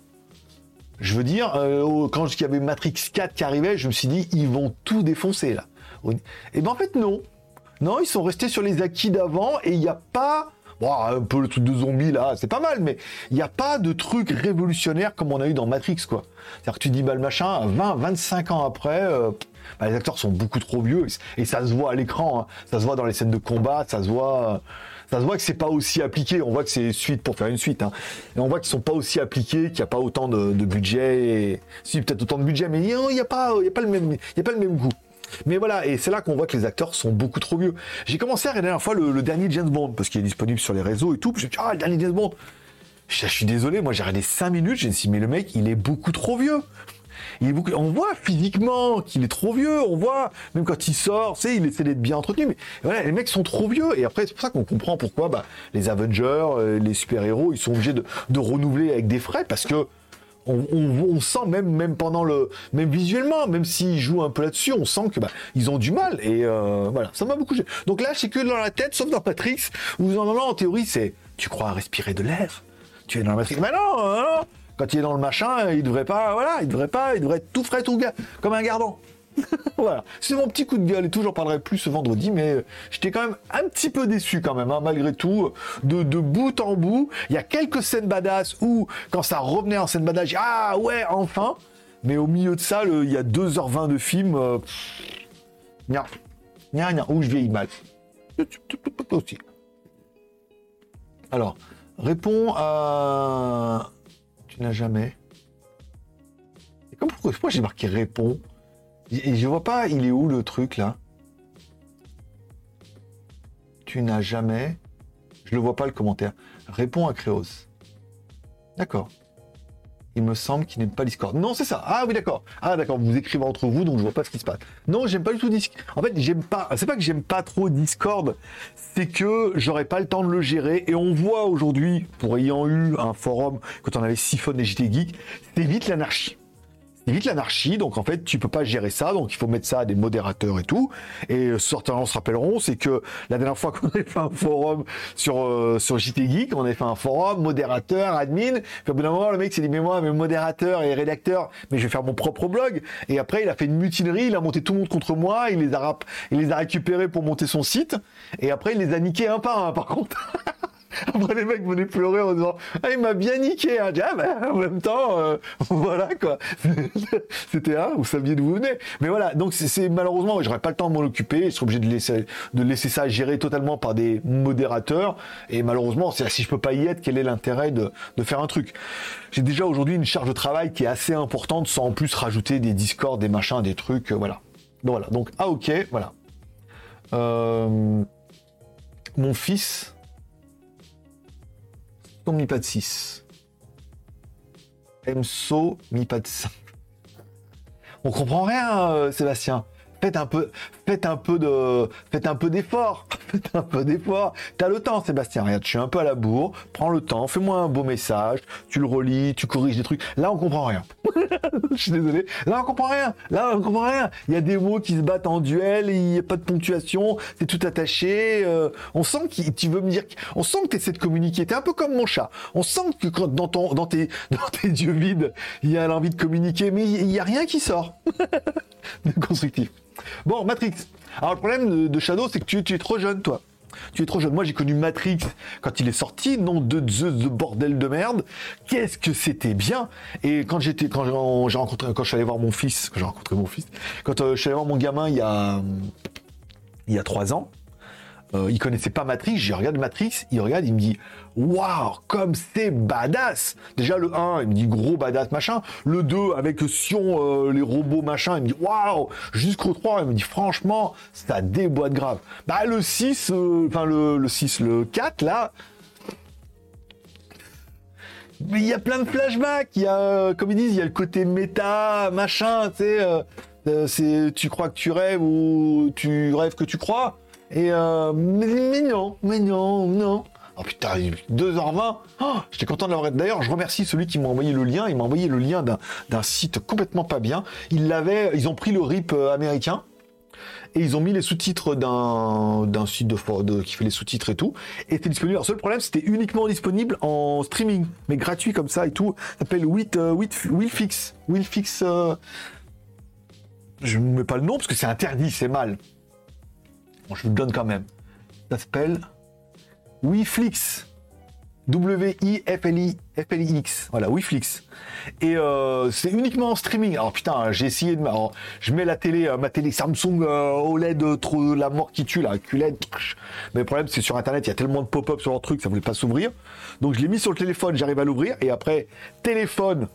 Je veux dire, euh, quand il y avait Matrix 4 qui arrivait, je me suis dit, ils vont tout défoncer là. Et ben en fait, non. Non, ils sont restés sur les acquis d'avant et il n'y a pas. Bon, un peu le truc de zombie là, c'est pas mal, mais il n'y a pas de truc révolutionnaire comme on a eu dans Matrix quoi. C'est-à-dire que tu dis, bah le machin, 20, 25 ans après, euh, bah, les acteurs sont beaucoup trop vieux et, ça se voit à l'écran, hein. ça se voit dans les scènes de combat, ça se voit. Euh, ça se voit que c'est pas aussi appliqué. On voit que c'est suite pour faire une suite. Hein. Et on voit qu'ils sont pas aussi appliqués, qu'il n'y a pas autant de, budget. Si, peut-être autant de budget, mais il n'y a, pas, a, le même, y a pas le même goût. Mais voilà, et c'est là qu'on voit que les acteurs sont beaucoup trop vieux. J'ai commencé à regarder la dernière fois le, dernier James Bond, parce qu'il est disponible sur les réseaux et tout. Je me dit, ah, le dernier James Bond. Je, je suis désolé, moi j'ai regardé 5 minutes, j'ai dit, mais le mec, il est beaucoup trop vieux on voit physiquement qu'il est trop vieux, on voit, même quand il sort, c'est, il essaie d'être bien entretenu, mais voilà, les mecs sont trop vieux, et après, c'est pour ça qu'on comprend pourquoi, bah, les Avengers, euh, les super-héros, ils sont obligés de, renouveler avec des frais, parce que on, sent même, même pendant le, même visuellement, même s'ils jouent un peu là-dessus, on sent que bah, ils ont du mal. Et euh, voilà, ça m'a beaucoup. Donc là, c'est que dans la tête, sauf dans Matrix, où en, en théorie, c'est, tu crois respirer de l'air? Tu es dans la Matrix. Mais non, non quand il est dans le machin, il devrait pas, voilà, il devrait pas, il devrait être tout frais, tout gars, comme un gardant. voilà, c'est mon petit coup de gueule et tout, j'en parlerai plus ce vendredi, mais euh, j'étais quand même un petit peu déçu quand même, hein, malgré tout, de, bout en bout. Il y a quelques scènes badass où, quand ça revenait en scène badass, ah ouais, enfin. Mais au milieu de ça, il y a 2h20 de film. Euh, nia, nia, où je vieillis mal. Aussi. Alors, réponds à n'a jamais. Comme pourquoi j'ai marqué répond Et je vois pas, il est où le truc là? Tu n'as jamais. Je le vois pas le commentaire. Réponds à Créos. D'accord il me semble qu'il n'aime pas Discord. Non, c'est ça. Ah oui, d'accord. Ah d'accord, vous écrivez entre vous, donc je vois pas ce qui se passe. Non, j'aime pas du tout Discord. En fait, j'aime pas. C'est pas que j'aime pas trop Discord, c'est que j'aurais pas le temps de le gérer. Et on voit aujourd'hui, pour ayant eu un forum quand on avait siphonné JT Geek, c'est vite l'anarchie vite l'anarchie, donc en fait tu peux pas gérer ça, donc il faut mettre ça à des modérateurs et tout. Et certains se rappelleront, c'est que la dernière fois qu'on avait fait un forum sur euh, sur JT Geek, on avait fait un forum, modérateur, admin. Puis au bout d'un moment, le mec s'est dit mais moi, mais modérateur et rédacteur, mais je vais faire mon propre blog. Et après, il a fait une mutinerie, il a monté tout le monde contre moi, il les a il les a récupérés pour monter son site. Et après, il les a niqués un par un, par contre. Après, les mecs venaient pleurer en disant Ah, il m'a bien niqué. Hein. ah, bah, en même temps, euh, voilà quoi. C'était un, vous saviez d'où vous venez. Mais voilà, donc c'est malheureusement, j'aurais pas le temps de m'en occuper. Je serais obligé de laisser, de laisser ça gérer totalement par des modérateurs. Et malheureusement, si je peux pas y être, quel est l'intérêt de, de faire un truc? J'ai déjà aujourd'hui une charge de travail qui est assez importante sans en plus rajouter des discords, des machins, des trucs. Euh, voilà. Donc voilà. Donc, ah, ok, voilà. Euh, mon fils mi pas de 6. MSO mi pas de 5. On comprend rien, euh, Sébastien. Faites un peu, faites un peu de, faites un peu d'effort, faites un peu d'effort. T'as le temps, Sébastien. Regarde, je suis un peu à la bourre. Prends le temps, fais-moi un beau message. Tu le relis, tu corriges des trucs. Là, on comprend rien. je suis désolé. Là, on comprend rien. Là, on comprend rien. Il y a des mots qui se battent en duel. Il n'y a pas de ponctuation. C'est tout attaché. Euh, on sent que tu veux me dire. On sent que tu essaies de communiquer. T'es un peu comme mon chat. On sent que quand, dans ton, dans tes, dans tes yeux vides, il y a l'envie de communiquer, mais il n'y a rien qui sort de constructif. Bon, Matrix. Alors, le problème de, Shadow, c'est que tu, es trop jeune, toi. Tu es trop jeune. Moi, j'ai connu Matrix quand il est sorti, nom de Zeus, de bordel de merde. Qu'est-ce que c'était bien. Et quand j'étais, quand j'ai rencontré, quand je suis allé voir mon fils, quand j'ai rencontré mon fils, quand euh, je suis allé voir mon gamin il y a, il y a trois ans, euh, il connaissait pas Matrix, j'ai regardé Matrix, il regarde, il me dit Waouh, comme c'est badass Déjà le 1, il me dit gros badass machin. Le 2, avec Sion, euh, les robots machin, il me dit Waouh Jusqu'au 3, il me dit Franchement, ça déboîte grave. Bah le 6, euh, enfin le, le 6, le 4, là, mais il y a plein de flashbacks, il y a, comme ils disent, il y a le côté méta, machin, tu sais, tu crois que tu rêves ou tu rêves que tu crois. Et euh, mais, non, mais non, non. Oh putain, 2h20. Oh, J'étais content de l'avoir. D'ailleurs, je remercie celui qui m'a envoyé le lien. Il m'a envoyé le lien d'un site complètement pas bien. Ils l'avaient, ils ont pris le RIP euh, américain et ils ont mis les sous-titres d'un site de, de, qui fait les sous-titres et tout. Et c'était disponible. Le seul problème, c'était uniquement disponible en streaming, mais gratuit comme ça et tout. Ça s'appelle euh, Willfix. Willfix. Euh... Je ne mets pas le nom parce que c'est interdit, c'est mal je vous le donne quand même. Ça s'appelle Wiflix. W-I-F-L-I-F-L-I-X. Voilà, Wiflix. Et euh, c'est uniquement en streaming. Alors putain, j'ai essayé de. Alors, je mets la télé, euh, ma télé Samsung euh, OLED, trop la mort qui tue, là, QLED. Mais le problème, c'est sur internet, il y a tellement de pop-up sur leur truc, ça voulait pas s'ouvrir. Donc je l'ai mis sur le téléphone, j'arrive à l'ouvrir. Et après, téléphone,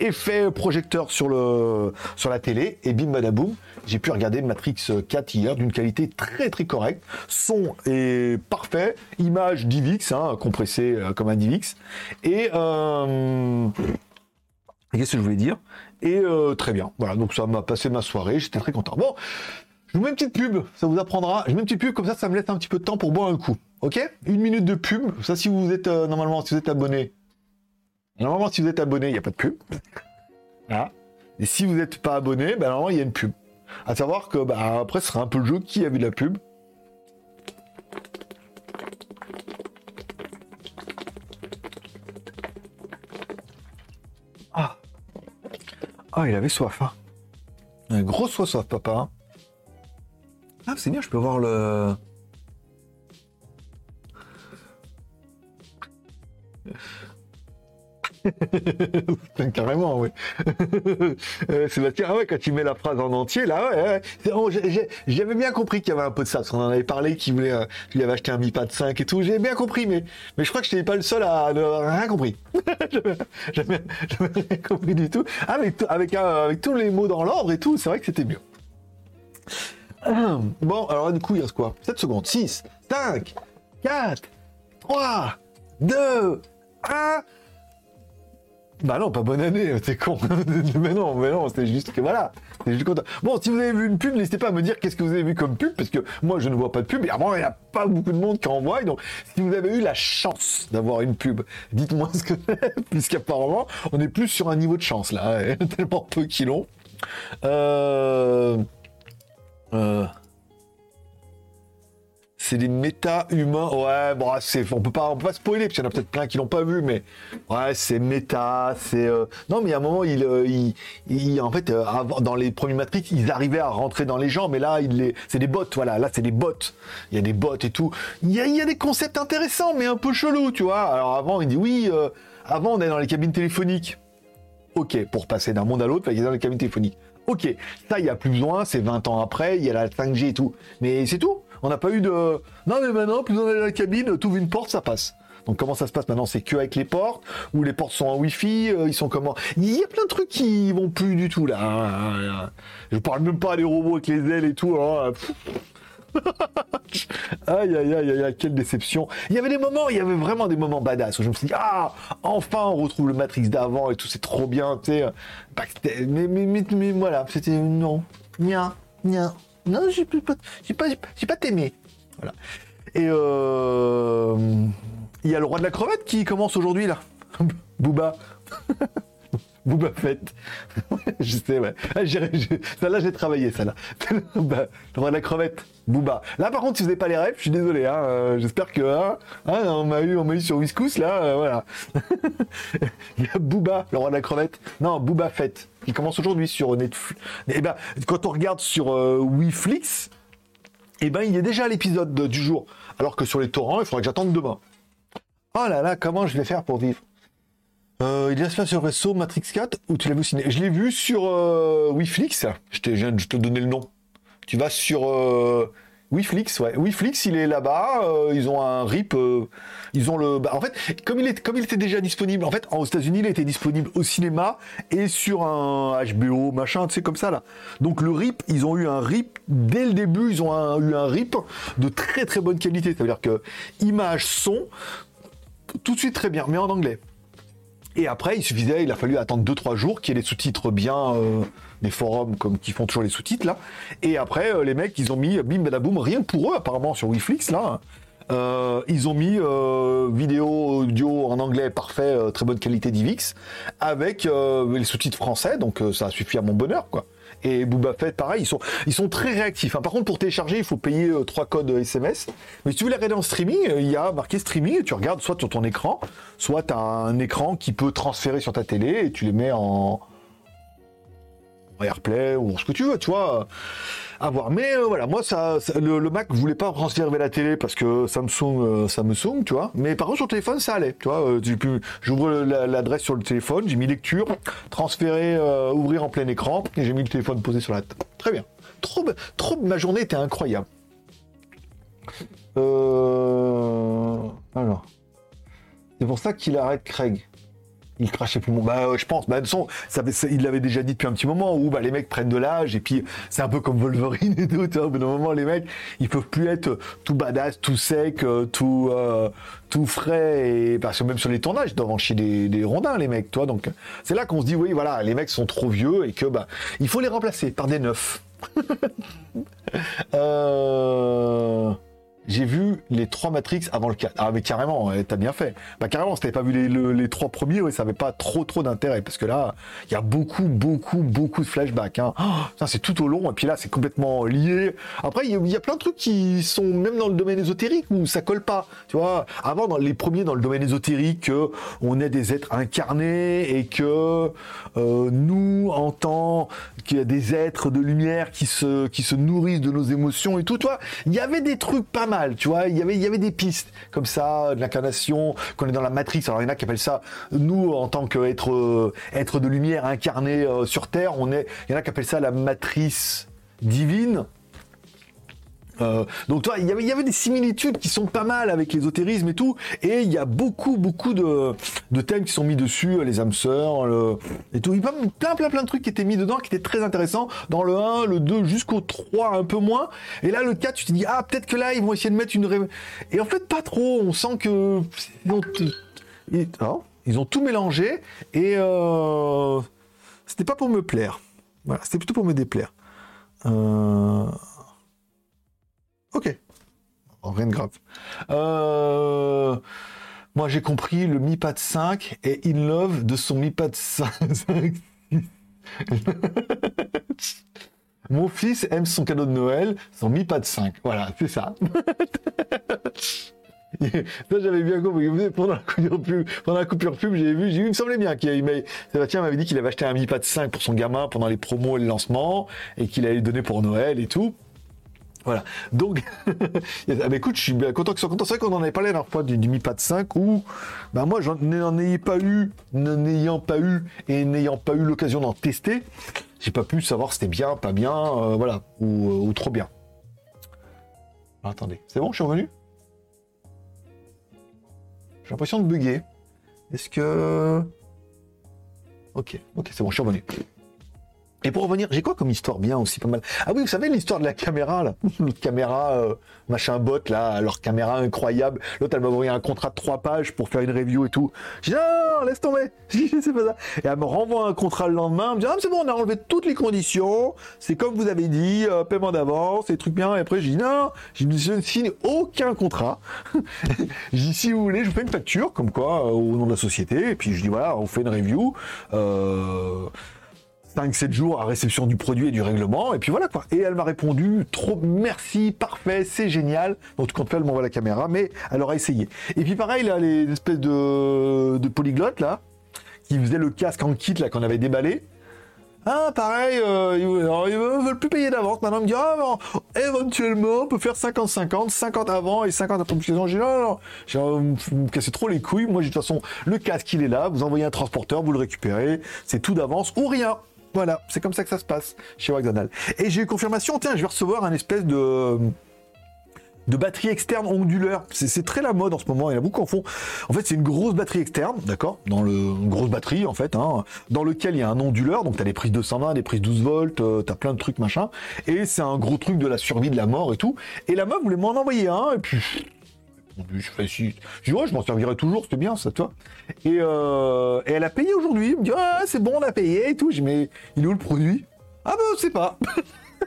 effet projecteur sur, le, sur la télé, et bim badaboum, j'ai pu regarder Matrix 4 hier d'une qualité très très correcte. Son est parfait, image DivX, hein, compressée euh, comme un DivX. Et euh, qu'est-ce que je voulais dire? Et euh, très bien. Voilà, donc ça m'a passé ma soirée, j'étais très content. Bon, je vous mets une petite pub, ça vous apprendra. Je mets une petite pub, comme ça, ça me laisse un petit peu de temps pour boire un coup. Ok? Une minute de pub. Ça, si vous êtes normalement, si vous êtes abonné, Normalement, si vous êtes abonné, il n'y a pas de pub. Et si vous n'êtes pas abonné, ben, normalement, il y a une pub. À savoir que, bah, après, ce sera un peu le jeu qui a vu la pub. Ah. Ah, il avait soif, hein. Un gros soif, papa. Hein. Ah, c'est bien, je peux voir le... Carrément, oui. Euh, Sébastien, ah ouais, quand tu mets la phrase en entier, là, ouais, oh, j'avais bien compris qu'il y avait un peu de ça, parce qu'on en avait parlé, qu'il voulait, euh, avait acheté un Mi Pad 5 et tout, j'ai bien compris, mais, je crois que je n'étais pas le seul à ne rien compris. j'avais rien compris du tout. Avec, avec, avec tous les mots dans l'ordre et tout, c'est vrai que c'était mieux. Bon, alors du coup, il reste quoi? 7 secondes. 6, 5, 4, 3, 2, 1. Bah non, pas bonne année, t'es con. mais non, mais non, c'est juste que voilà. Juste content. Bon, si vous avez vu une pub, n'hésitez pas à me dire qu'est-ce que vous avez vu comme pub, parce que moi je ne vois pas de pub, et avant il n'y a pas beaucoup de monde qui envoie. Donc si vous avez eu la chance d'avoir une pub, dites-moi ce que c'est, puisqu'apparemment on est plus sur un niveau de chance là, tellement peu qu'ils l'ont. Euh... Euh c'est des méta-humains. Ouais, bon, c'est, on peut pas, on peut pas spoiler, parce qu'il y en a peut-être plein qui l'ont pas vu, mais ouais, c'est méta, c'est. Euh, non, mais a un moment, il, euh, en fait, euh, dans les premiers Matrix, ils arrivaient à rentrer dans les gens, mais là, il les... c'est des bots, voilà, là, c'est des bots. Il y a des bots et tout. Il y a, des concepts intéressants, mais un peu chelous, tu vois. Alors avant, il dit oui, avant, on est dans les cabines téléphoniques. Ok, pour passer d'un monde à l'autre, il y dans les cabines téléphoniques. Ok, ça, il n'y a plus besoin, c'est 20 ans après, il y a la 5G et tout. Mais c'est tout. On n'a pas eu de. Non, mais maintenant, plus on est dans la cabine, tu ouvres une porte, ça passe. Donc comment ça se passe maintenant? C'est que avec les portes? Ou les portes sont en Wi-Fi euh, Ils sont comment? Il y a plein de trucs qui vont plus du tout là. Je parle même pas des robots avec les ailes et tout. Hein. aïe aïe aïe aïe quelle déception. Il y avait des moments, il y avait vraiment des moments badass où je me suis dit ah enfin on retrouve le Matrix d'avant et tout c'est trop bien tu sais. Mais, mais, mais, mais, voilà c'était non rien Non, non, j'ai pas, j'ai pas, j'ai pas t'aimé. Voilà. Et euh, il y a le roi de la crevette qui commence aujourd'hui là. Booba. Booba Fett. je sais, ouais. Ah, là j'ai travaillé, ça là. le roi de la crevette. Booba. Là, par contre, vous n'avez pas les rêves, je suis désolé. Hein, euh, J'espère que hein, hein, on m'a eu, on eu sur Whiskus là, euh, voilà. Il y a Booba, le roi de la crevette. Non, Booba Fett, qui commence aujourd'hui sur Netflix. Et eh ben, quand on regarde sur euh, Wiflix, et eh ben, il a déjà l'épisode du jour. Alors que sur les torrents, il faudrait que j'attende demain. Oh là là, comment je vais faire pour vivre? Euh, il est fait sur Resto Matrix 4 ou tu l'as vu au ciné? Je l'ai vu sur euh, Wiflix. Je, te donner le nom. Tu vas sur euh, Wiflix, ouais. Wiflix, il est là-bas. Euh, ils ont un RIP. Euh, ils ont le. Bah, en fait, comme il, est, comme il était déjà disponible, en fait, aux États-Unis, il était disponible au cinéma et sur un HBO, machin, tu sais, comme ça, là. Donc, le RIP, ils ont eu un RIP dès le début. Ils ont eu un RIP de très très bonne qualité. C'est-à-dire que image, son, tout de suite très bien, mais en anglais. Et après, il suffisait, il a fallu attendre 2-3 jours qu'il y ait les sous-titres bien, euh, des forums comme qui font toujours les sous-titres là. Et après, euh, les mecs, ils ont mis bim badaboum, rien pour eux apparemment sur Wiflix là. Euh, ils ont mis vidéo, audio en anglais parfait, très bonne qualité d'IVX, avec les sous-titres français, donc ça a suffi à mon bonheur quoi et Booba Fett, pareil, ils sont, ils sont très réactifs. Hein. Par contre, pour télécharger, il faut payer euh, trois codes SMS. Mais si tu veux la regarder en streaming, euh, il y a marqué streaming tu regardes soit sur ton écran, soit tu as un écran qui peut transférer sur ta télé et tu les mets en, AirPlay ou ce que tu veux, tu vois à voir. Mais euh, voilà, moi, ça, le, Mac voulait pas transférer la télé parce que Samsung, euh, Samsung, tu vois. Mais par contre, sur le téléphone, ça allait, tu vois. Euh, j'ouvre l'adresse sur le téléphone, j'ai mis lecture, transférer, ouvrir en plein écran, et j'ai mis le téléphone posé sur la table. Très bien. Trop, trop, ma journée était incroyable. alors. C'est pour ça qu'il arrête Craig il crachait plus mon. Bah, je pense. Bah, de son, ça, il l'avait déjà dit depuis un petit moment où bah, les mecs prennent de l'âge et puis c'est un peu comme Wolverine et tout. Au bout d'un moment, les mecs, ils peuvent plus être tout badass, tout sec, euh, tout, euh, tout frais. Et parce que même sur les tournages, ils doivent en chier des, rondins, les mecs, toi. Donc, c'est là qu'on se dit, oui, voilà, les mecs sont trop vieux et que bah, il faut les remplacer par des neufs. euh j'ai vu les trois Matrix avant le 4. Ah mais carrément, t'as bien fait. Bah carrément, si t'avais pas vu les, trois premiers, ouais, ça avait pas trop trop d'intérêt parce que là, il y a beaucoup beaucoup beaucoup de flashbacks. Hein. Oh, c'est tout au long et puis là c'est complètement lié. Après il y, a plein de trucs qui sont même dans le domaine ésotérique où ça colle pas. Tu vois, avant dans les premiers dans le domaine ésotérique, on est des êtres incarnés et que euh, nous en tant qu'il y a des êtres de lumière qui se qui se nourrissent de nos émotions et tout. Toi, il y avait des trucs pas tu vois. Il y avait, il y avait des pistes comme ça, de l'incarnation, qu'on est dans la matrice. Alors il y en a qui appellent ça, nous, en tant qu'être euh, être de lumière incarné euh, sur Terre, on est, il y en a qui appellent ça la matrice divine. Euh, donc toi, il y, avait, des similitudes qui sont pas mal avec l'ésotérisme et tout, et il y a beaucoup, beaucoup de, thèmes qui sont mis dessus, les âmes sœurs, et tout. Il y a plein, plein, plein de trucs qui étaient mis dedans, qui étaient très intéressants. Dans le 1, le 2, jusqu'au 3, un peu moins. Et là, le 4, tu te dis, ah, peut-être que là, ils vont essayer de mettre une... Et en fait, pas trop. On sent que... Ils ont, tout mélangé, et euh... c'était pas pour me plaire. Voilà, c'était plutôt pour me déplaire. Euh... Ok. rien de grave. Euh, moi, j'ai compris, le Mi Pad 5 est in love de son Mi Pad 5. Mon fils aime son cadeau de Noël, son Mi Pad 5. Voilà, c'est ça. ça, j'avais bien compris. Pendant la coupure pub, j'ai vu, j'ai il me semblait bien qu'il Sébastien m'avait dit qu'il avait acheté un Mi Pad 5 pour son gamin pendant les promos et le lancement, et qu'il allait le donner pour Noël et tout. Voilà. Donc, ah, bah, écoute, je suis bien content qu'ils soient contents. C'est vrai qu'on en avait parlé la dernière fois du, Mi Pad 5 où, bah, moi, j'en ai pas eu, n'ayant pas eu et n'ayant pas eu l'occasion d'en tester, j'ai pas pu savoir si c'était bien, pas bien, euh, voilà, ou, ou, trop bien. attendez, c'est bon, je suis revenu? J'ai l'impression de bugger. Est-ce que. Ok, ok, c'est bon, je suis revenu. Et pour revenir, j'ai quoi comme histoire bien aussi pas mal? Ah oui, vous savez l'histoire de la caméra là, caméra euh, machin bot là, leur caméra incroyable. L'autre elle m'a envoyé un contrat de trois pages pour faire une review et tout. J'ai dit non, laisse tomber, pas ça. Et elle me renvoie un contrat le lendemain, elle me dit ah c'est bon, on a enlevé toutes les conditions, c'est comme vous avez dit, euh, paiement d'avance, des trucs bien. Et après j'ai dit non, je ne signe aucun contrat. j'ai dit si vous voulez, je vous fais une facture comme quoi euh, au nom de la société. Et puis je dis voilà, on fait une review. 5-7 jours à réception du produit et du règlement, et puis voilà quoi. Et elle m'a répondu, trop merci, parfait, c'est génial. Donc quand elle m'envoie la caméra, mais elle aura essayé. Et puis pareil, là, les espèces de, de polyglottes, là, qui faisaient le casque en kit, là, qu'on avait déballé. Ah, pareil, euh, ils, veulent plus payer d'avance. Maintenant, ils me disent, ah, éventuellement, on peut faire 50-50, 50 avant et 50 après. J'ai dit, non, non, vous me cassez trop les couilles. Moi, de toute façon, le casque, il est là. Vous envoyez un transporteur, vous le récupérez. C'est tout d'avance ou rien. Voilà, c'est comme ça que ça se passe chez Waxdonald. Et j'ai eu confirmation, tiens, je vais recevoir un espèce de de batterie externe onduleur. C'est très la mode en ce moment, il y en a beaucoup en font. En fait, c'est une grosse batterie externe, d'accord? Dans le, une grosse batterie, en fait, hein, dans lequel il y a un onduleur, donc tu as des prises 220, des prises 12 volts, euh, tu as plein de trucs, machin. Et c'est un gros truc de la survie, de la mort et tout. Et la meuf voulait m'en envoyer un, et puis je fais si. Je dis, ouais, je m'en servirai toujours, c'était bien ça, toi. Et, euh, et elle a payé aujourd'hui. Elle me dit, ah, c'est bon, on a payé et tout. Je dis, mais il est où le produit? Ah, ben, je sais pas.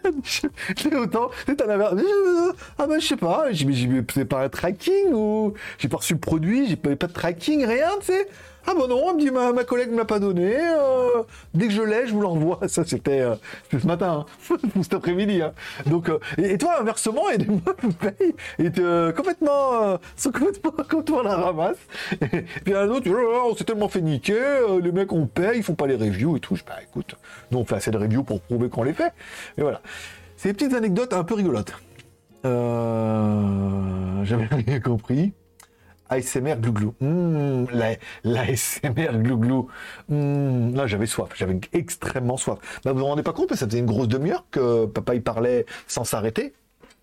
j'ai autant. Ah, ben, je sais pas. J'ai mais c'est pas un tracking ou. J'ai pas reçu le produit, j'ai pas de tracking, rien, tu sais. Ah bah non, me dit ma, ma collègue me l'a pas donné. Euh, dès que je l'ai, je vous l'envoie. Ça c'était euh, ce matin, hein. cet après-midi. Hein. Donc euh, et, toi inversement, et des meufs vous payent et complètement, sont complètement toi la ramasse. Et puis un autre, oh, on s'est tellement fait niquer, les mecs on paye, ils font pas les reviews et tout. Je bah écoute, nous on fait assez de reviews pour prouver qu'on les fait. Et voilà. C'est des petites anecdotes un peu rigolotes. J'avais rien compris. ASMR glouglou. Mmh, la, l'ASMR glouglou. Mmh, là, j'avais soif. J'avais extrêmement soif. Bah, vous vous rendez pas compte, mais ça faisait une grosse demi-heure que papa, il parlait sans s'arrêter.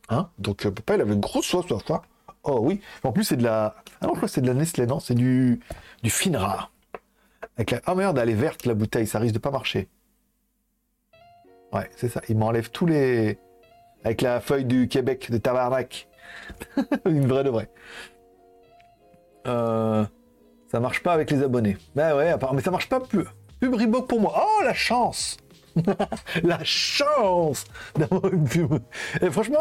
Hein Donc, euh, papa, il avait une grosse soif, soif, soif. Oh oui. En plus, c'est de la... Ah non, que c'est de la Nestlé, non? C'est du... du Finra. Avec la... Ah merde, elle est verte, la bouteille. Ça risque de pas marcher. Ouais, c'est ça. Il m'enlève tous les... Avec la feuille du Québec, de Tabarnak. une vraie de vraie. Euh, ça marche pas avec les abonnés. Ben ouais, mais ça marche pas plus. Pub Reebok pour moi. Oh, la chance La chance d'avoir une pub. Et franchement,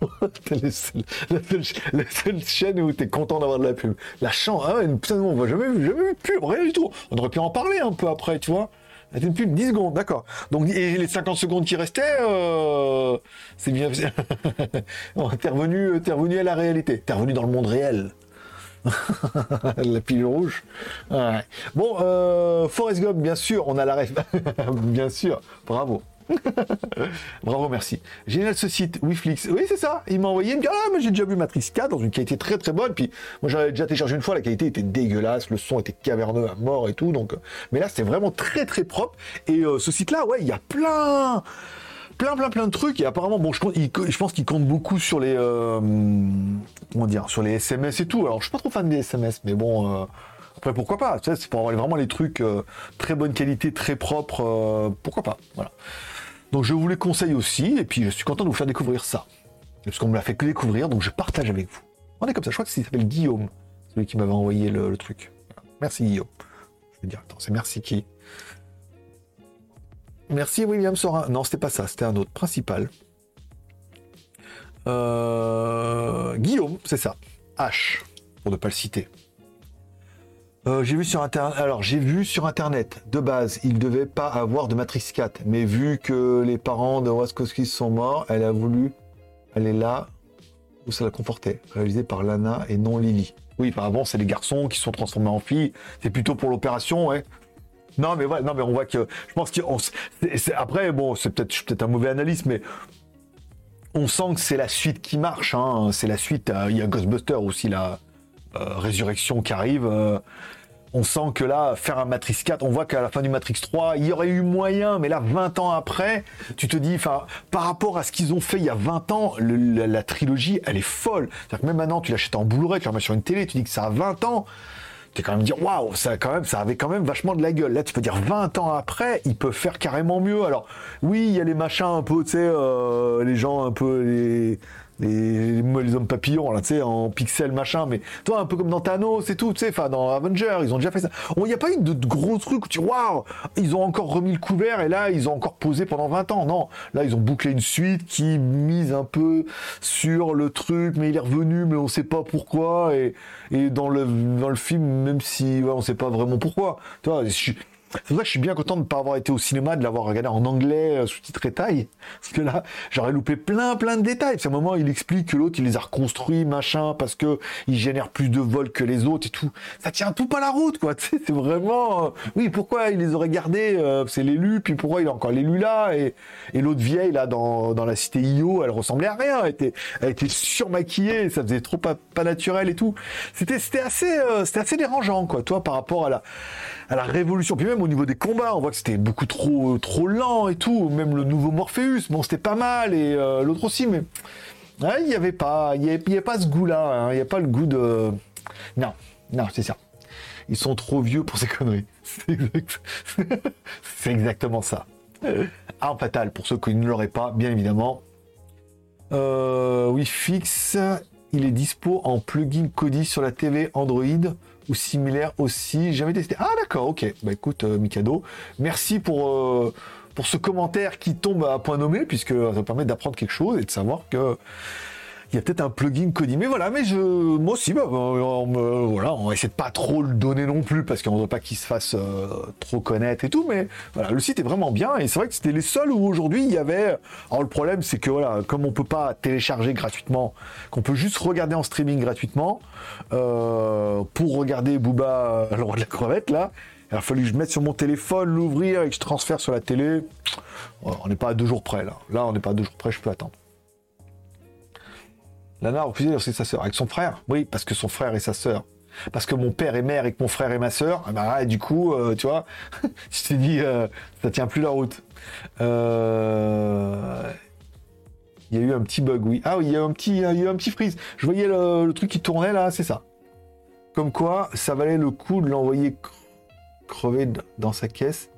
la, seule, chaîne où t'es content d'avoir de la pub. La chance, ah ouais, on voit jamais, jamais vu de pub, rien du tout. On aurait pu en parler un peu après, tu vois. C'était une pub 10 secondes, d'accord. Donc, et les 50 secondes qui restaient, euh, c'est bien. t'es revenu, revenu à la réalité. T'es revenu dans le monde réel. la pile rouge. Bon, euh, Forrest Gump, bien sûr, on a la ref. bien sûr, bravo. Bravo, merci. Génial ce site, Wiflix. Oui, c'est ça. Il m'a envoyé, il me Ah, mais j'ai déjà vu Matrix 4 dans une qualité très très bonne. Puis moi, j'avais déjà téléchargé une fois, la qualité était dégueulasse, le son était caverneux à mort et tout. Donc, mais là, c'est vraiment très très propre. Et euh, ce site-là, ouais, il y a plein plein, plein, plein de trucs. Et apparemment, bon, je, je pense qu'il compte beaucoup sur les, euh, comment dire, sur les SMS et tout. Alors, je suis pas trop fan des SMS, mais bon, euh, après, pourquoi pas? C'est pour avoir vraiment les trucs euh, très bonne qualité, très propres. pourquoi pas? Voilà. Donc, je vous les conseille aussi. Et puis, je suis content de vous faire découvrir ça. Parce qu'on me l'a fait que découvrir, donc je partage avec vous. On est comme ça. Je crois que s'appelle Guillaume, celui qui m'avait envoyé le, truc. Merci Guillaume. Je vais dire, attends, c'est merci qui Merci William Sorin. Non, c'était pas ça, c'était un autre. Principal. Euh, Guillaume, c'est ça. H, pour ne pas le citer. Euh, j'ai vu sur internet. Alors j'ai vu sur internet de base, il devait pas avoir de Matrix 4, mais vu que les parents de Waskowski sont morts, elle a voulu aller là où ça la confortait, réalisé par Lana et non Lily. Oui, par avant c'est les garçons qui sont transformés en filles. C'est plutôt pour l'opération, ouais. Non, mais ouais, non, mais on voit que je pense que après, bon, c'est peut-être un mauvais analyse, mais on sent que c'est la suite qui marche. Hein. C'est la suite. Euh, il y a Ghostbuster aussi, la euh, résurrection qui arrive. Euh. on sent que là, faire un Matrix 4, on voit qu'à la fin du Matrix 3, il y aurait eu moyen, mais là, 20 ans après, tu te dis, par rapport à ce qu'ils ont fait il y a 20 ans, la, trilogie, elle est folle. C'est-à-dire que même maintenant, tu l'achètes en Blu-ray, tu la mets sur une télé, tu dis que ça a 20 ans tu quand même dire waouh, ça quand même, ça avait quand même vachement de la gueule. Là, tu peux dire 20 ans après, ils peuvent faire carrément mieux. Alors, oui, il y a les machins un peu, tu sais, euh, les gens un peu les les, hommes papillons, là, tu sais, en pixels, machin, mais toi, un peu comme dans Thanos et tout, tu sais, enfin, dans Avenger, ils ont déjà fait ça. Il n'y a pas eu de, gros trucs où tu waouh, ils ont encore remis le couvert et là, ils ont encore posé pendant 20 ans. Non, là, ils ont bouclé une suite qui mise un peu sur le truc, mais il est revenu, mais on sait pas pourquoi. Et, et dans, le, dans le film, même si ouais, on sait pas vraiment pourquoi. Tu vois, c'est ça je suis bien content de ne pas avoir été au cinéma, de l'avoir regardé en anglais, euh, sous-titré taille. Parce que là, j'aurais loupé plein, plein de détails. C'est un moment, il explique que l'autre, il les a reconstruits, machin, parce que il génère plus de vols que les autres et tout. Ça tient tout pas la route, quoi. c'est vraiment, euh, oui, pourquoi il les aurait gardés, euh, c'est l'élu, puis pourquoi il a encore l'élu là, et, et l'autre vieille, là, dans, dans la cité Io, elle ressemblait à rien. Elle était, elle était surmaquillée, ça faisait trop pas, pas naturel et tout. C'était, assez, c'était assez dérangeant, quoi, toi, par rapport à la, à la révolution. Puis même au niveau des combats, on voit que c'était beaucoup trop trop lent et tout. Même le nouveau Morpheus, bon, c'était pas mal et euh, l'autre aussi, mais il n'y avait pas, il y avait, pas ce goût-là. Hein. Il n'y a pas le goût de. Non, non, c'est ça. Ils sont trop vieux pour ces conneries. C'est exactement ça. Arme fatale pour ceux qui ne l'auraient pas, bien évidemment. Euh, oui, fixe. Il est dispo en plugin Kodi sur la TV Android ou similaire aussi. Jamais testé. Ah d'accord, ok. Bah écoute, euh, Mikado, merci pour, euh, pour ce commentaire qui tombe à point nommé, puisque ça permet d'apprendre quelque chose et de savoir que il y a peut-être un plugin Kodi. Mais voilà, mais je, moi aussi, bah, on, voilà, on essaie de pas trop le donner non plus parce qu'on ne veut pas qu'il se fasse euh, trop connaître et tout. Mais voilà, le site est vraiment bien et c'est vrai que c'était les seuls où aujourd'hui il y avait. Alors le problème, c'est que voilà, comme on peut pas télécharger gratuitement, qu'on peut juste regarder en streaming gratuitement, euh, pour regarder Booba, le roi de la crevette là. Il a fallu que je mette sur mon téléphone, l'ouvrir et que je transfère sur la télé. On n'est pas à deux jours près là. Là, on n'est pas à deux jours près, je peux attendre. Lana a refusé c'est sa sœur. Avec son frère Oui, parce que son frère et sa sœur. Parce que mon père est mère et que mon frère est ma sœur, ah bah, du coup, euh, tu vois, je t'ai dit, euh, ça tient plus la route. Euh, il y a eu un petit bug, oui. Ah oui, il y a eu un petit, il y a eu un petit freeze. Je voyais le, truc qui tournait là, c'est ça. Comme quoi, ça valait le coup de l'envoyer crever dans sa caisse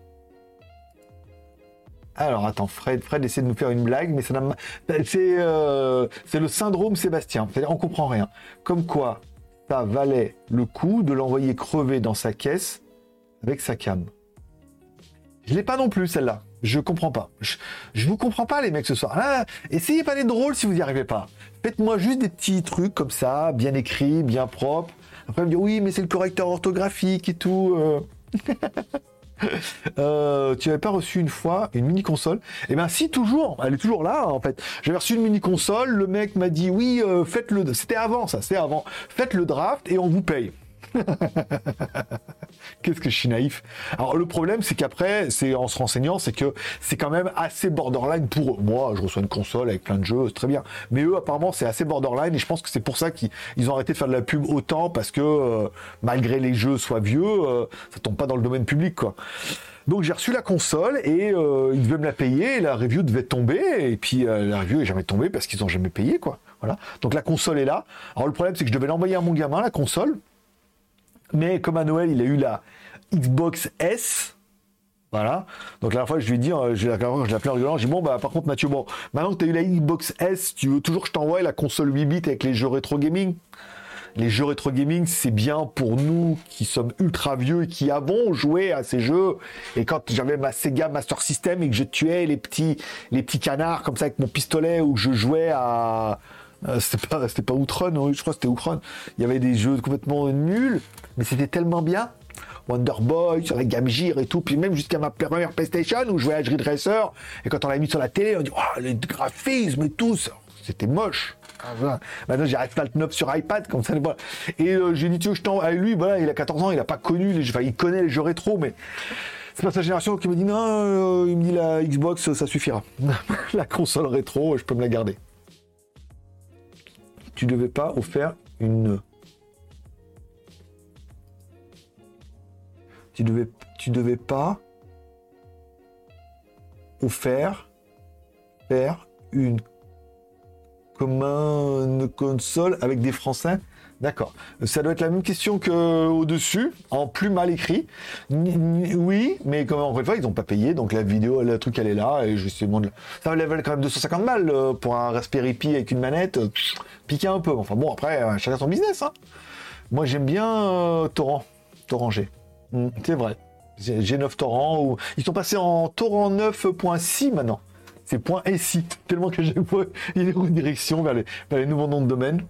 alors attends, Fred, essaie de nous faire une blague, mais ça n'a euh, c'est le syndrome Sébastien. C'est-à-dire on comprend rien. Comme quoi, ça valait le coup de l'envoyer crever dans sa caisse avec sa cam. Je l'ai pas non plus celle-là. Je comprends pas. Je, vous comprends pas les mecs ce soir. Ah, essayez pas d'être drôle si vous n'y arrivez pas. Faites-moi juste des petits trucs comme ça, bien écrits, bien propres. Après me dire oui mais c'est le correcteur orthographique et tout. Euh. Euh, tu n'avais pas reçu une fois une mini console Eh bien, si toujours, elle est toujours là en fait. J'avais reçu une mini console, le mec m'a dit oui, euh, faites le, c'était avant ça, c'est avant, faites le draft et on vous paye. Qu'est-ce que je suis naïf. Alors le problème, c'est qu'après, c'est en se renseignant, c'est que c'est quand même assez borderline pour eux. Moi, je reçois une console avec plein de jeux, c'est très bien. Mais eux, apparemment, c'est assez borderline et je pense que c'est pour ça qu'ils ont arrêté de faire de la pub autant parce que euh, malgré les jeux soient vieux, euh, ça tombe pas dans le domaine public, quoi. Donc j'ai reçu la console et euh, ils devaient me la payer, la review devait tomber, et puis la review est jamais tombée parce qu'ils ont jamais payé, quoi. Voilà. Donc la console est là. Alors le problème c'est que je devais l'envoyer à mon gamin, la console. Mais comme à Noël, il a eu la Xbox S. Voilà. Donc la dernière fois, je lui ai dit, euh, je l'ai appelé en rigolant, j'ai dit, bon, bah, par contre, Mathieu, bon, maintenant que tu as eu la Xbox S, tu veux toujours que je t'envoie la console 8 bits avec les jeux rétro gaming? Les jeux rétro gaming, c'est bien pour nous qui sommes ultra vieux et qui avons joué à ces jeux. Et quand j'avais ma Sega Master System et que je tuais les petits, les petits canards comme ça avec mon pistolet ou que je jouais à, c'était pas, c'était pas Outrun, je crois que c'était Outrun. Il y avait des jeux complètement nuls, mais c'était tellement bien. Wonder Boy sur la Game Gear et tout, puis même jusqu'à ma première PlayStation où je jouais à Ridge Racer, et quand on l'a mis sur la télé, on dit, oh, les graphismes et tout, c'était moche. Ah, Maintenant, j'ai Asphalt 9 sur iPad, comme ça. Et euh, j'ai dit, tu je t'envoie. Lui, voilà, il a 14 ans, il a pas connu les jeux, enfin, il connaît les jeux rétro, mais c'est pas sa génération qui me dit, non, euh, il me dit, la Xbox, ça suffira. la console rétro, je peux me la garder tu devais pas offrir une. Tu devais, tu devais pas offrir faire une une console avec des Français D'accord. Ça doit être la même question que au-dessus, en plus mal écrit. Oui, mais comme encore une fois, ils n'ont pas payé, donc la vidéo, le truc, elle est là, et justement, ça level quand même 250 balles euh, pour un Raspberry Pi avec une manette, euh, piquer un peu. Enfin bon, après, euh, chacun son business. Hein. Moi, j'aime bien Torrent, Torrent G. Hmm, c'est vrai. G9 Torrent, ou... ils sont passés en Torrent 9.6 maintenant. C'est point .si, tellement que j'ai il est redirection vers les, vers les nouveaux noms de domaine.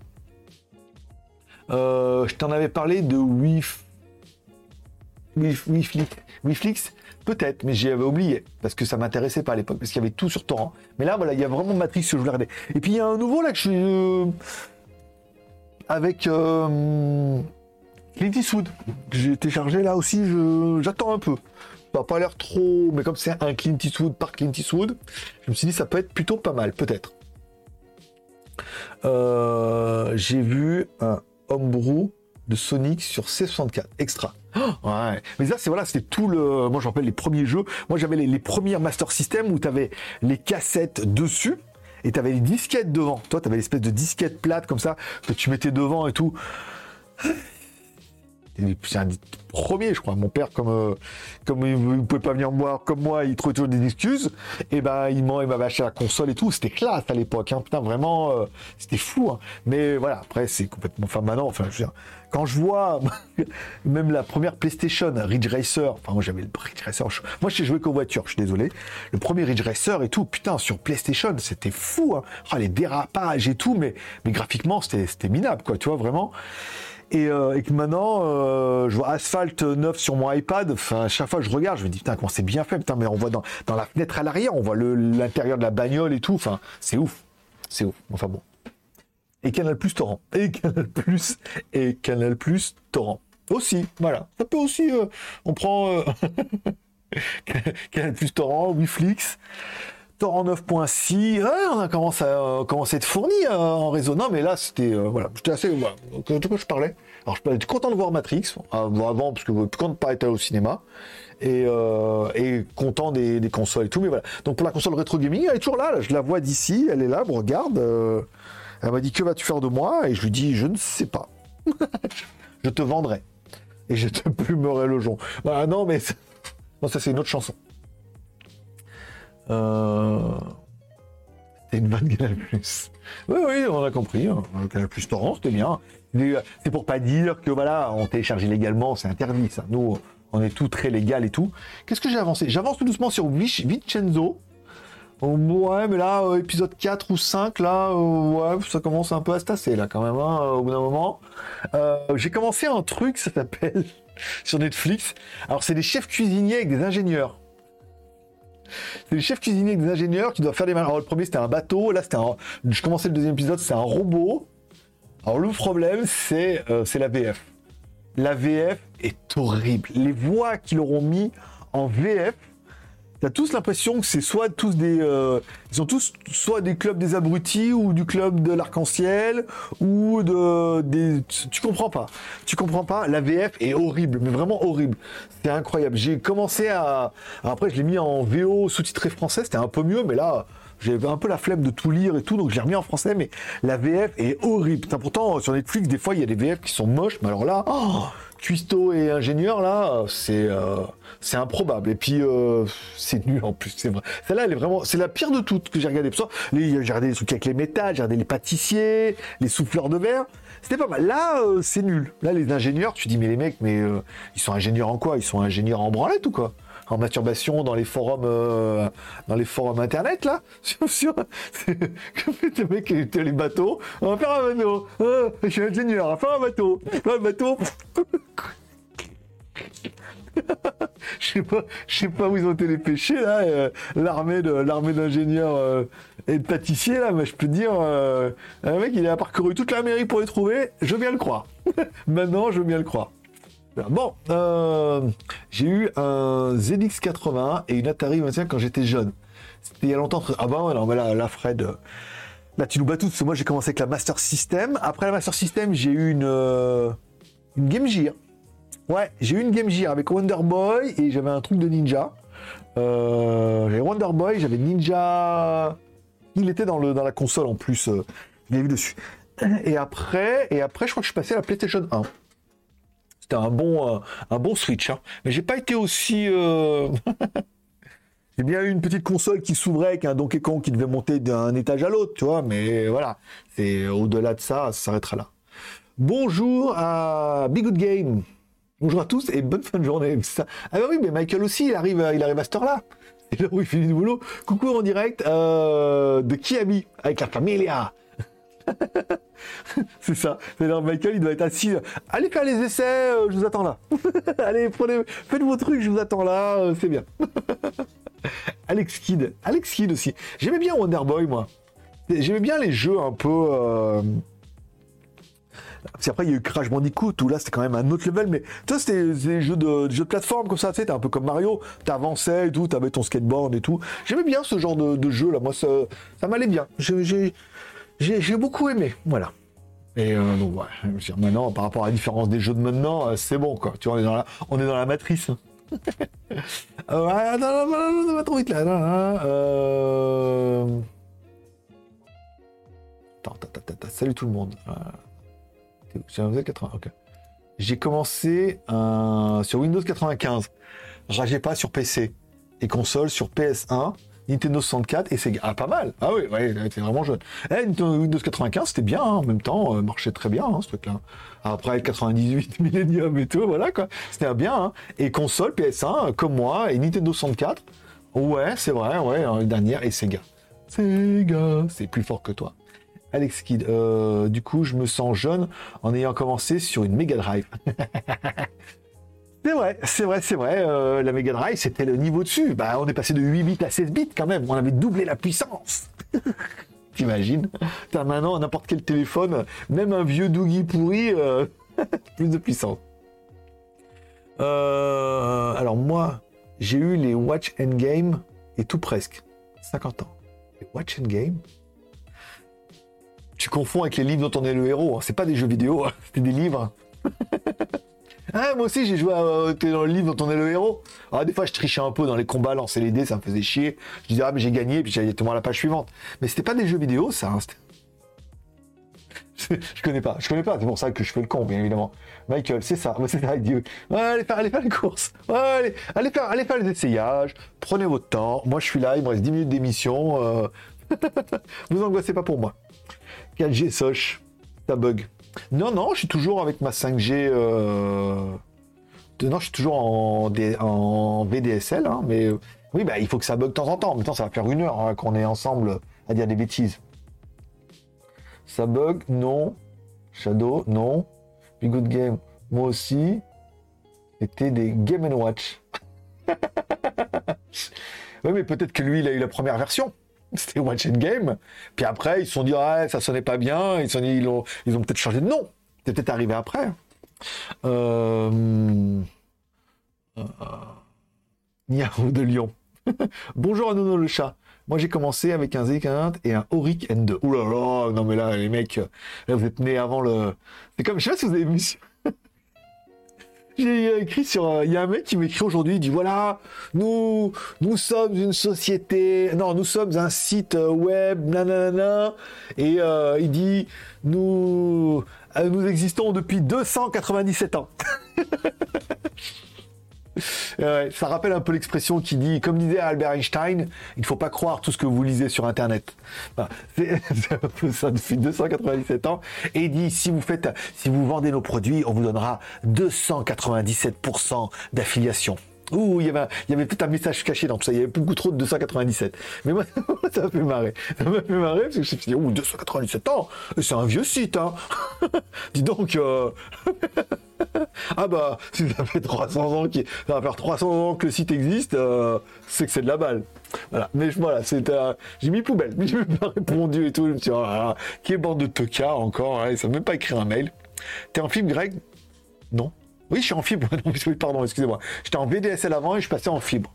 Euh, je t'en avais parlé de Wif... Wif... Wiflix, peut-être, mais j'avais oublié parce que ça m'intéressait pas à l'époque parce qu'il y avait tout sur torrent. Mais là, voilà, il y a vraiment Matrix que je voulais regarder. Et puis il y a un nouveau là que je suis euh, avec euh... Clint Eastwood que j'ai téléchargé là aussi. J'attends un peu. Ça n'a pas l'air trop, mais comme c'est un Clint Eastwood par Clint Eastwood, je me suis dit ça peut être plutôt pas mal, peut-être. Euh, j'ai vu un Homebrew de Sonic sur C64 extra. ouais. Mais ça, c'est voilà, c'était tout le. Moi, je rappelle les premiers jeux. Moi, j'avais les, premiers Master System où tu avais les cassettes dessus et tu avais les disquettes devant. Toi, tu avais l'espèce de disquette plate comme ça que tu mettais devant et tout c'est un premier, je crois. Mon père, comme euh, comme il ne pouvait pas venir me voir comme moi, il trouvait toujours des excuses. Et ben, il m'avait acheté la console et tout. C'était classe à l'époque. Hein. Putain, vraiment, euh, c'était fou. Hein. Mais voilà, après, c'est complètement. Enfin, maintenant, enfin, je quand je vois même la première PlayStation, Ridge Racer. Enfin, moi, j'avais le Ridge Racer. Moi, j'ai joué qu'aux voitures. Je suis désolé. Le premier Ridge Racer et tout. Putain, sur PlayStation, c'était fou. Hein. Ah, les dérapages et tout. Mais mais graphiquement, c'était minable, quoi. Tu vois, vraiment. Euh, et, que maintenant, euh, je vois Asphalt 9 sur mon iPad. Enfin, chaque fois que je regarde, je me dis putain comment c'est bien fait. Putain, mais on voit dans, dans la fenêtre à l'arrière, on voit l'intérieur de la bagnole et tout. Enfin, c'est ouf, c'est ouf. Enfin bon. Et Canal Plus Torrent. Et Canal Plus et Canal Plus Torrent. Aussi, voilà. Ça peut aussi. Euh, on prend Canal Plus Torrent, Wiflix en 9.6, on a commencé à, commencé à être fourni euh, en réseau. Non, mais là, c'était. Euh, voilà, j'étais assez. Voilà, de quoi je parlais? Alors, je suis content de voir Matrix, avant, parce que quand de pas être au cinéma, et, euh, et content des, consoles et tout. Mais voilà. Donc, pour la console rétro gaming, elle est toujours là, je la vois d'ici, elle est là, me regarde. elle m'a dit Que vas-tu faire de moi? Et je lui dis Je ne sais pas. je te vendrai. Et je te plumerai le jonc. Bah, non, mais. Non, ça, c'est une autre chanson. Euh... C'est une bonne Canal Plus. Oui, oui, on a compris. Hein. Canal Plus Torrent, c'était bien. C'est pour pas dire que voilà, on télécharge illégalement, c'est interdit ça. Nous, on est tout très légal et tout. Qu'est-ce que j'ai avancé? J'avance tout doucement sur Vincenzo. Ouais, mais là, euh, épisode 4 ou 5, là, euh, ouais, ça commence un peu à se tasser, là, quand même, hein, au bout d'un moment. Euh, j'ai commencé un truc, ça s'appelle, sur Netflix. Alors, c'est des chefs cuisiniers avec des ingénieurs. C'est les chefs cuisiniers des ingénieurs qui doivent faire des Alors, le premier, c'était un bateau. Là, c'était un. Je commençais le deuxième épisode, c'est un robot. Alors, le problème, c'est euh, la VF. La VF est horrible. Les voix qu'ils auront mis en VF, T'as tous l'impression que c'est soit tous des, euh, ils sont tous soit des clubs des abrutis ou du club de l'arc-en-ciel ou de des, tu comprends pas, tu comprends pas. La VF est horrible, mais vraiment horrible. C'est incroyable. J'ai commencé à, après je l'ai mis en VO sous-titré français, c'était un peu mieux, mais là j'avais un peu la flemme de tout lire et tout, donc je l'ai remis en français, mais la VF est horrible. pourtant, sur Netflix, des fois, il y a des VF qui sont moches, mais alors là, oh, et ingénieur, là, c'est euh, c'est improbable. Et puis, euh, c'est nul en plus, c'est vrai. Celle-là, elle est vraiment, c'est la pire de toutes que j'ai regardé. J'ai regardé les trucs avec les métal, j'ai regardé les pâtissiers, les souffleurs de verre. C'était pas mal. Là, euh, c'est nul. Là, les ingénieurs, tu dis, mais les mecs, mais ils sont ingénieurs en quoi? Ils sont ingénieurs en branlette ou quoi? En masturbation dans les forums euh, dans les forums internet là? Sur, sur le mec les bateaux? On va faire un bateau je suis ingénieur on va faire un bateau un bateau je sais pas je sais pas où ils ont été les péchés là euh, l'armée de l'armée d'ingénieurs euh, et de pâtissiers là mais je peux dire un mec il a parcouru toute l'Amérique pour les trouver je viens le croire maintenant je viens le croire Bon, euh, j'ai eu un ZX80 et une Atari 25 quand j'étais jeune. C'était il y a longtemps. Ah bah non, mais là, là Fred, euh, là tu nous bats tous. Moi j'ai commencé avec la Master System. Après la Master System, j'ai eu une, euh, une Game Gear. Ouais, j'ai eu une Game Gear avec Wonder Boy et j'avais un truc de ninja. j'avais Wonder Boy, j'avais Ninja. Il était dans, le, dans la console en plus. L'ai vu dessus. Et après, et après, je crois que je suis passé à la PlayStation 1. C'était un bon, euh, un bon Switch. Hein. Mais j'ai pas été aussi. euh, J'ai bien eu une petite console qui s'ouvrait avec un Donkey Kong qui devait monter d'un étage à l'autre, tu vois. Mais voilà, c'est au-delà de ça, ça s'arrêtera là. Bonjour à Big Good Game. Bonjour à tous et bonne fin de journée. Ah bah oui, mais Michael aussi, il arrive, il arrive à cette heure-là. C'est là où il finit du boulot. Coucou en direct euh, de Kiami avec la familia. c'est ça. C'est-à-dire Michael, il doit être assis. Allez faire les essais, euh, je vous attends là. Allez, prenez, faites vos trucs, je vous attends là, euh, c'est bien. Alex Kidd. Alex Kidd aussi. J'aimais bien Wonder Boy, moi. J'aimais bien les jeux un peu. Parce qu'après, il y a eu Crash Bandicoot, où là, c'était quand même un autre level, mais toi, c'était des jeux de, jeux de plateforme comme ça, tu un peu comme Mario, t'avançais et tout, t'avais ton skateboard et tout. J'aimais bien ce genre de, jeu, là, moi, ça, ça m'allait bien. J'ai- beaucoup aimé, voilà. Et euh, donc, ouais, maintenant, par rapport à la différence des jeux de maintenant, euh, c'est bon, quoi. Tu vois, on est dans la, on est dans la matrice. attends, attends, attends, salut tout le monde. Euh, t'es où? J'ai un Windows 80, ok. J'ai commencé euh, sur Windows 95. Rageais pas sur PC et console sur PS1, Nintendo 64 et Sega. Ah, pas mal. Ah oui, ouais, t'es vraiment jeune. Eh, Windows 95, c'était bien, hein, en même temps, euh, marchait très bien, hein, ce truc-là. Après le 98 Millennium et tout, voilà quoi. C'était bien. Hein. Et console PS1, euh, comme moi, et Nintendo 64. Ouais, c'est vrai, ouais, dernière, et Sega. Sega, c'est plus fort que toi. Alex Kidd, euh, du coup, je me sens jeune en ayant commencé sur une Mega Drive. c'est vrai, c'est vrai, c'est vrai. euh, la Mega Drive, c'était le niveau dessus. Bah, on est passé de 8 bits à 16 bits quand même. On avait doublé la puissance. T'imagines? T'as maintenant n'importe quel téléphone, même un vieux Doogie pourri, euh, plus de puissance. Alors moi, j'ai eu les Watch and Game et tout presque. 50 ans. Les Watch and Game Tu confonds avec les livres dont on est le héros. hein. C'est pas des jeux vidéo, hein. c'était des livres. Ah, moi aussi j'ai joué à euh, dans le livre dont on est le héros. Ah, des fois je trichais un peu dans les combats, lancer les dés, ça me faisait chier. Je disais ah mais j'ai gagné, puis j'allais tout à la page suivante. Mais c'était pas des jeux vidéo ça. hein, je connais pas, je connais pas, c'est pour ça que je fais le con, bien évidemment. Michael, c'est ça, c'est ça, il allez faire, allez faire les courses, allez, allez faire, allez faire les essayages, prenez votre temps, moi je suis là, il me reste 10 minutes d'émission, euh... vous angoissez pas pour moi. 4G Soch, ça bug. Non, non, je suis toujours avec ma 5G, euh... non, je suis toujours en, VDSL, hein, mais oui, bah, il faut que ça bug de temps en temps, en même temps ça va faire une heure hein, qu'on est ensemble à dire des bêtises. Ça bug? Non. Shadow? Non. Be Good Game? Moi aussi. C'était des Game Watch. oui, mais peut-être que lui, il a eu la première version. C'était Watch and Game. Puis après, ils se sont dit, ah, ça sonnait pas bien. Ils, sont dit, ils ont, ils ont peut-être changé de nom. C'est peut-être arrivé après. Euh... euh, Niao de Lyon. Bonjour à Nono le chat. Moi, j'ai commencé avec un Z40 et un Auric N2. Ouh là là, non mais là, les mecs, là, vous êtes nés avant le... C'est comme, je sais pas si vous avez vu... J'ai écrit sur... euh, Il y a un mec qui m'écrit aujourd'hui, il dit, voilà, nous, nous sommes une société... Non, nous sommes un site euh, web, nanana, et euh, il dit, nous... euh, Nous existons depuis 297 ans. Ouais, ça rappelle un peu l'expression qui dit, comme disait Albert Einstein, il ne faut pas croire tout ce que vous lisez sur Internet. C'est un peu ça depuis 297 ans. Et il dit, si vous faites, si vous vendez nos produits, on vous donnera 297% d'affiliation. Ouh, il y avait, tout un message caché dans tout ça. Il y avait beaucoup trop de 297. Mais moi, ça m'a fait marrer. Ça m'a fait marrer parce que je me suis dit, ouh, 297 ans, c'est un vieux site, hein. Dis donc, euh, ah bah, si ça fait 300 ans, qu'il- ça va faire 300 ans que le site existe, euh, c'est que c'est de la balle. Voilà. Mais voilà, c'est, euh, j'ai mis poubelle, mais je n'ai pas répondu et tout. Je me suis dit, qui est bande de tocards encore, hein, ça ne même pas écrit un mail. T'es en fibre, Greg Non. Oui, je suis en fibre. Pardon, excusez-moi. J'étais en VDSL avant et je passais en fibre.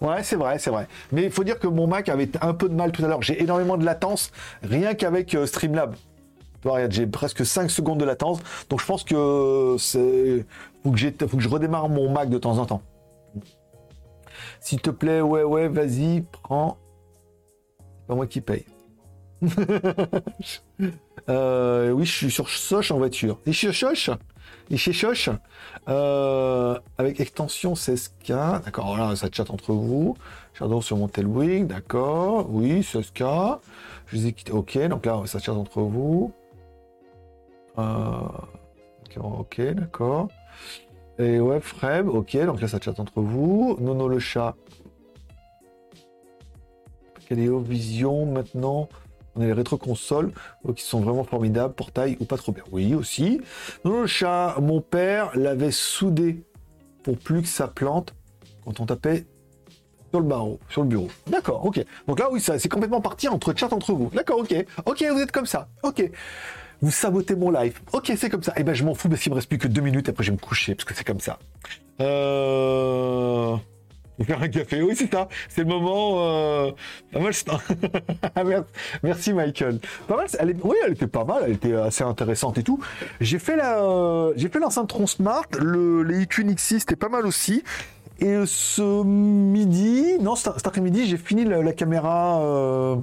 Ouais, c'est vrai, c'est vrai. Mais il faut dire que mon Mac avait un peu de mal tout à l'heure. J'ai énormément de latence, rien qu'avec euh, Streamlab. J'ai presque 5 secondes de latence. Donc je pense que c'est. Faut que, faut que je redémarre mon Mac de temps en temps. S'il te plaît, ouais, ouais, vas-y, prends. C'est pas moi qui paye. Euh, oui, je suis sur Soch en voiture. Et chez Soch Et chez euh, Avec extension 16K. D'accord, ça chatte entre vous. Shadow sur mon Tailwind, d'accord. Oui, 16K. Je les ai quittés. Ok, donc là, ça chatte entre vous. Euh, ok, d'accord. Et ouais, ok, donc là, ça chatte entre vous. Nono le chat. Caléo Vision maintenant. On a les rétro-consoles qui sont vraiment formidables, portail ou pas trop bien. Oui, aussi. Le chat, mon père l'avait soudé pour plus que ça plante quand on tapait sur le barreau, sur le bureau. D'accord, ok. Donc là, oui, ça, c'est complètement parti entre chat entre vous. D'accord, ok. Ok, vous êtes comme ça. Ok. Vous sabotez mon live. Ok, c'est comme ça. Eh ben, je m'en fous parce qu'il me reste plus que deux minutes. Après, je vais me coucher parce que c'est comme ça. Euh... Faire un café. Oui, c'est ça. C'est le moment. Euh... Pas mal. Merci, Michael. Pas mal. Elle est... Oui, elle était pas mal. Elle était assez intéressante et tout. J'ai fait la, j'ai fait l'enceinte Tron Smart. Le les IQ Nixie, c'était pas mal aussi. Et ce midi, non, cet après-midi, j'ai fini la, caméra, euh,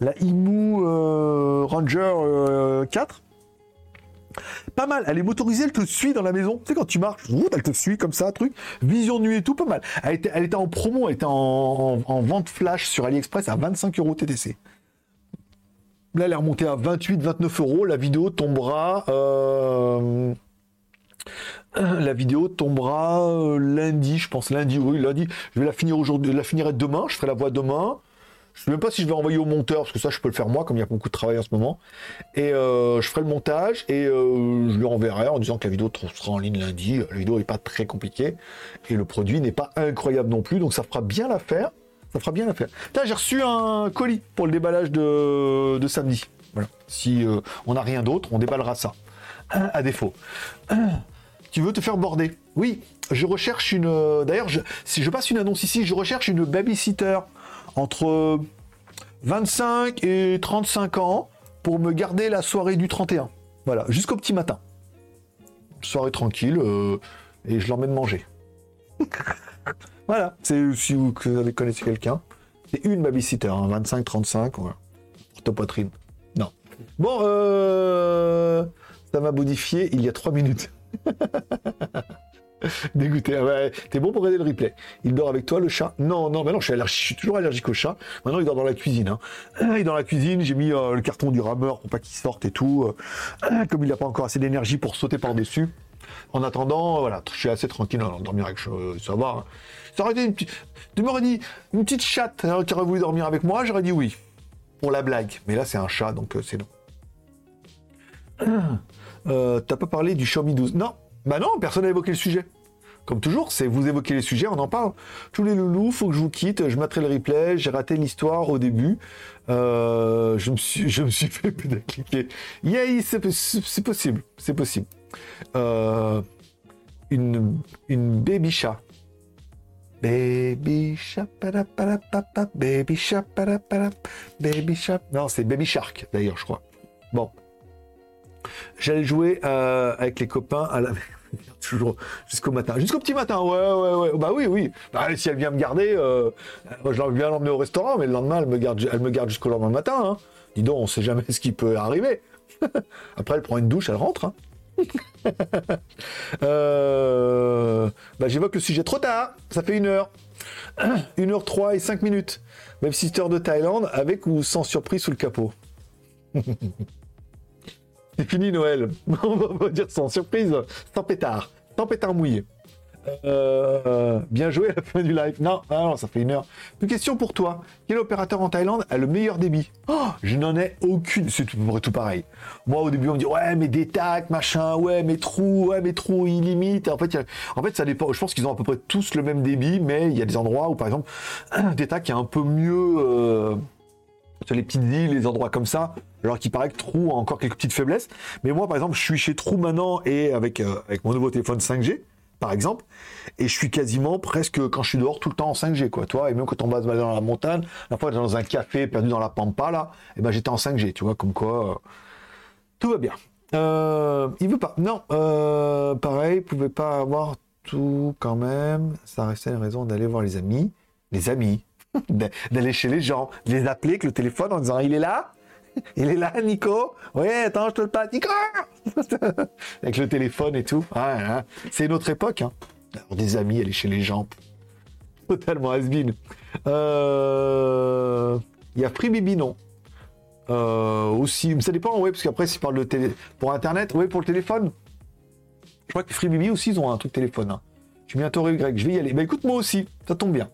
la IMU euh, Ranger 4. Pas mal, elle est motorisée, elle te suit dans la maison. Tu sais, quand tu marches, elle te suit comme ça, truc. Vision nuit et tout, pas mal. Elle était, en promo, elle était en, en- en vente flash sur AliExpress à 25 euros TTC. Là, elle est remontée à 28-29 euros. La vidéo tombera. euh, la vidéo tombera euh, lundi, je pense lundi, oui, lundi. Je vais la finir aujourd'hui, la finirai demain. Je ferai la voix demain. Je sais même pas si je vais envoyer au monteur, parce que ça, je peux le faire moi, comme il y a beaucoup de travail en ce moment. Et euh, je ferai le montage et euh, je lui enverrai en disant que la vidéo sera en ligne lundi. La vidéo n'est pas très compliquée et le produit n'est pas incroyable non plus, donc ça fera bien l'affaire. Ça fera bien l'affaire. J'ai reçu un colis pour le déballage de, de samedi. Voilà. Si euh, on n'a rien d'autre, on déballera ça. À défaut. Tu veux te faire border? Oui, je recherche une. D'ailleurs, je- si je passe une annonce ici, je recherche une babysitter entre 25 et 35 ans pour me garder la soirée du 31. Voilà, jusqu'au petit matin. Soirée tranquille, euh, et je l'emmène manger. voilà, c'est si vous, connaissez quelqu'un. C'est une babysitter, hein, 25-35, voilà. Poitrine. Non. Bon, euh, ça m'a modifié il y a 3 minutes. Dégoûté. Ah ouais, T'es bon pour regarder le replay. Il dort avec toi, le chat Non, non, mais je suis, allergique- je suis toujours allergique au chat. Maintenant, il dort dans la cuisine. Hein. Euh, Il est dans la cuisine. J'ai mis euh, le carton du rameur pour pas qu'il sorte et tout. Euh, Comme il n'a pas encore assez d'énergie pour sauter par-dessus. En attendant, voilà, je suis assez tranquille à dormir avec euh, ça va. hein. Ça aurait été une petite. Tu m'aurais dit une petite chatte hein, qui aurait voulu dormir avec moi, j'aurais dit oui. Pour la blague. Mais là, c'est un chat, donc c'est non. T'as pas parlé du Xiaomi 12 Non, bah non, personne n'a évoqué le sujet. Comme toujours, c'est vous évoquez les sujets, on en parle. Tous les loulous, faut que je vous quitte. Je mettrai le replay. J'ai raté l'histoire au début. Euh, je me suis, je me suis fait cliquer. Yay, c'est possible, c'est possible. Euh, une, une baby chat. Baby chat, baby chat, baby chat. Non, c'est baby shark d'ailleurs, je crois. Bon. J'allais jouer euh, avec les copains à la... toujours jusqu'au matin, jusqu'au petit matin. Ouais, ouais, ouais. Bah oui, oui. Bah, si elle vient me garder, euh, moi je viens l'emmener au restaurant, mais le lendemain elle me garde, elle me garde jusqu'au lendemain matin. Hein. Dis donc, on sait jamais ce qui peut arriver. Après, elle prend une douche, elle rentre. Hein. Euh, bah, j'évoque le sujet trop tard. Ça fait une heure. Une heure trois et cinq minutes. Même sister de Thaïlande, avec ou sans surprise sous le capot. C'est fini Noël. On va dire sans surprise, sans pétard, sans pétard mouillé. Euh, bien joué à la fin du live. Non, ah non, ça fait une heure. Une question pour toi. Quel opérateur en Thaïlande a le meilleur débit oh, Je n'en ai aucune. C'est tout, tout pareil. Moi, au début, on me dit ouais, mais des tacs, machin, ouais, mais trous, ouais, mais trous illimites. En fait, il y a- en fait, ça dépend. Je pense qu'ils ont à peu près tous le même débit, mais il y a des endroits où, par exemple, des tacs est un peu mieux. euh, sur les petites îles, les endroits comme ça, alors qu'il paraît que Trou a encore quelques petites faiblesses. Mais moi, par exemple, je suis chez Trou maintenant et avec, euh, avec mon nouveau téléphone 5G, par exemple, et je suis quasiment presque, quand je suis dehors, tout le temps en 5G, quoi, toi, et même quand on va dans la montagne, la fois dans un café perdu dans la pampa, là, et ben j'étais en 5G, tu vois, comme quoi, euh, tout va bien. Euh, il veut pas. Non, euh, pareil, il pouvait pas avoir tout quand même. Ça restait une raison d'aller voir les amis. Les amis. d'aller chez les gens, les appeler avec le téléphone en disant il est là, Il est là, Nico Ouais, attends, je te le passe. Nico Avec le téléphone et tout. C'est une autre époque. Hein. des amis, aller chez les gens. Totalement has-been. Euh, il y a Free Bibi, non. Euh, aussi, ça dépend, ouais, parce qu'après, s'ils parlent de télé... Pour Internet, ouais, pour le téléphone. Je crois que Free Bibi aussi, ils ont un truc téléphone. Hein. Je suis bientôt Greg, je vais y aller. Bah écoute, moi aussi, ça tombe bien.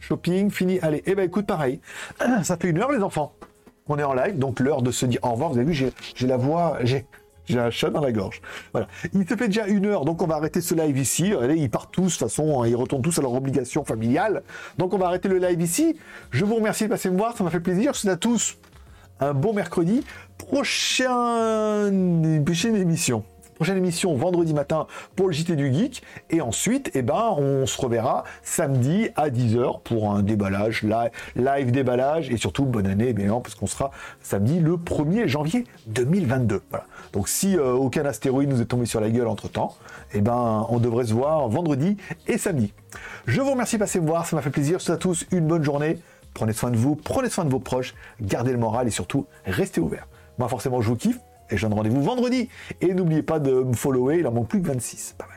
Shopping, fini, allez. Eh ben écoute, pareil. Ça fait une heure, les enfants. On est en live, donc l'heure de se dire au revoir. Vous avez vu, j'ai la voix, j'ai un chat dans la gorge. Voilà. Il se fait déjà une heure, donc on va arrêter ce live ici. ils partent tous, de toute façon, hein, ils retournent tous à leur obligation familiale. Donc on va arrêter le live ici. Je vous remercie de passer me voir, ça m'a fait plaisir. Je vous souhaite à tous un bon mercredi. Prochaine, prochaine émission. Prochaine émission vendredi matin pour le JT du Geek. Et ensuite, eh ben, on se reverra samedi à 10h pour un déballage, live, déballage. Et surtout, bonne année, bien parce qu'on sera samedi le 1er janvier 2022. Voilà. Donc si euh, aucun astéroïde nous est tombé sur la gueule entre-temps, eh ben, on devrait se voir vendredi et samedi. Je vous remercie de passer me voir, ça m'a fait plaisir. Je souhaite à tous une bonne journée. Prenez soin de vous, prenez soin de vos proches, gardez le moral et surtout, restez ouverts. Moi, forcément, je vous kiffe et je donne rendez-vous vendredi. Et n'oubliez pas de me follower, il en manque plus que 26. Bye bye.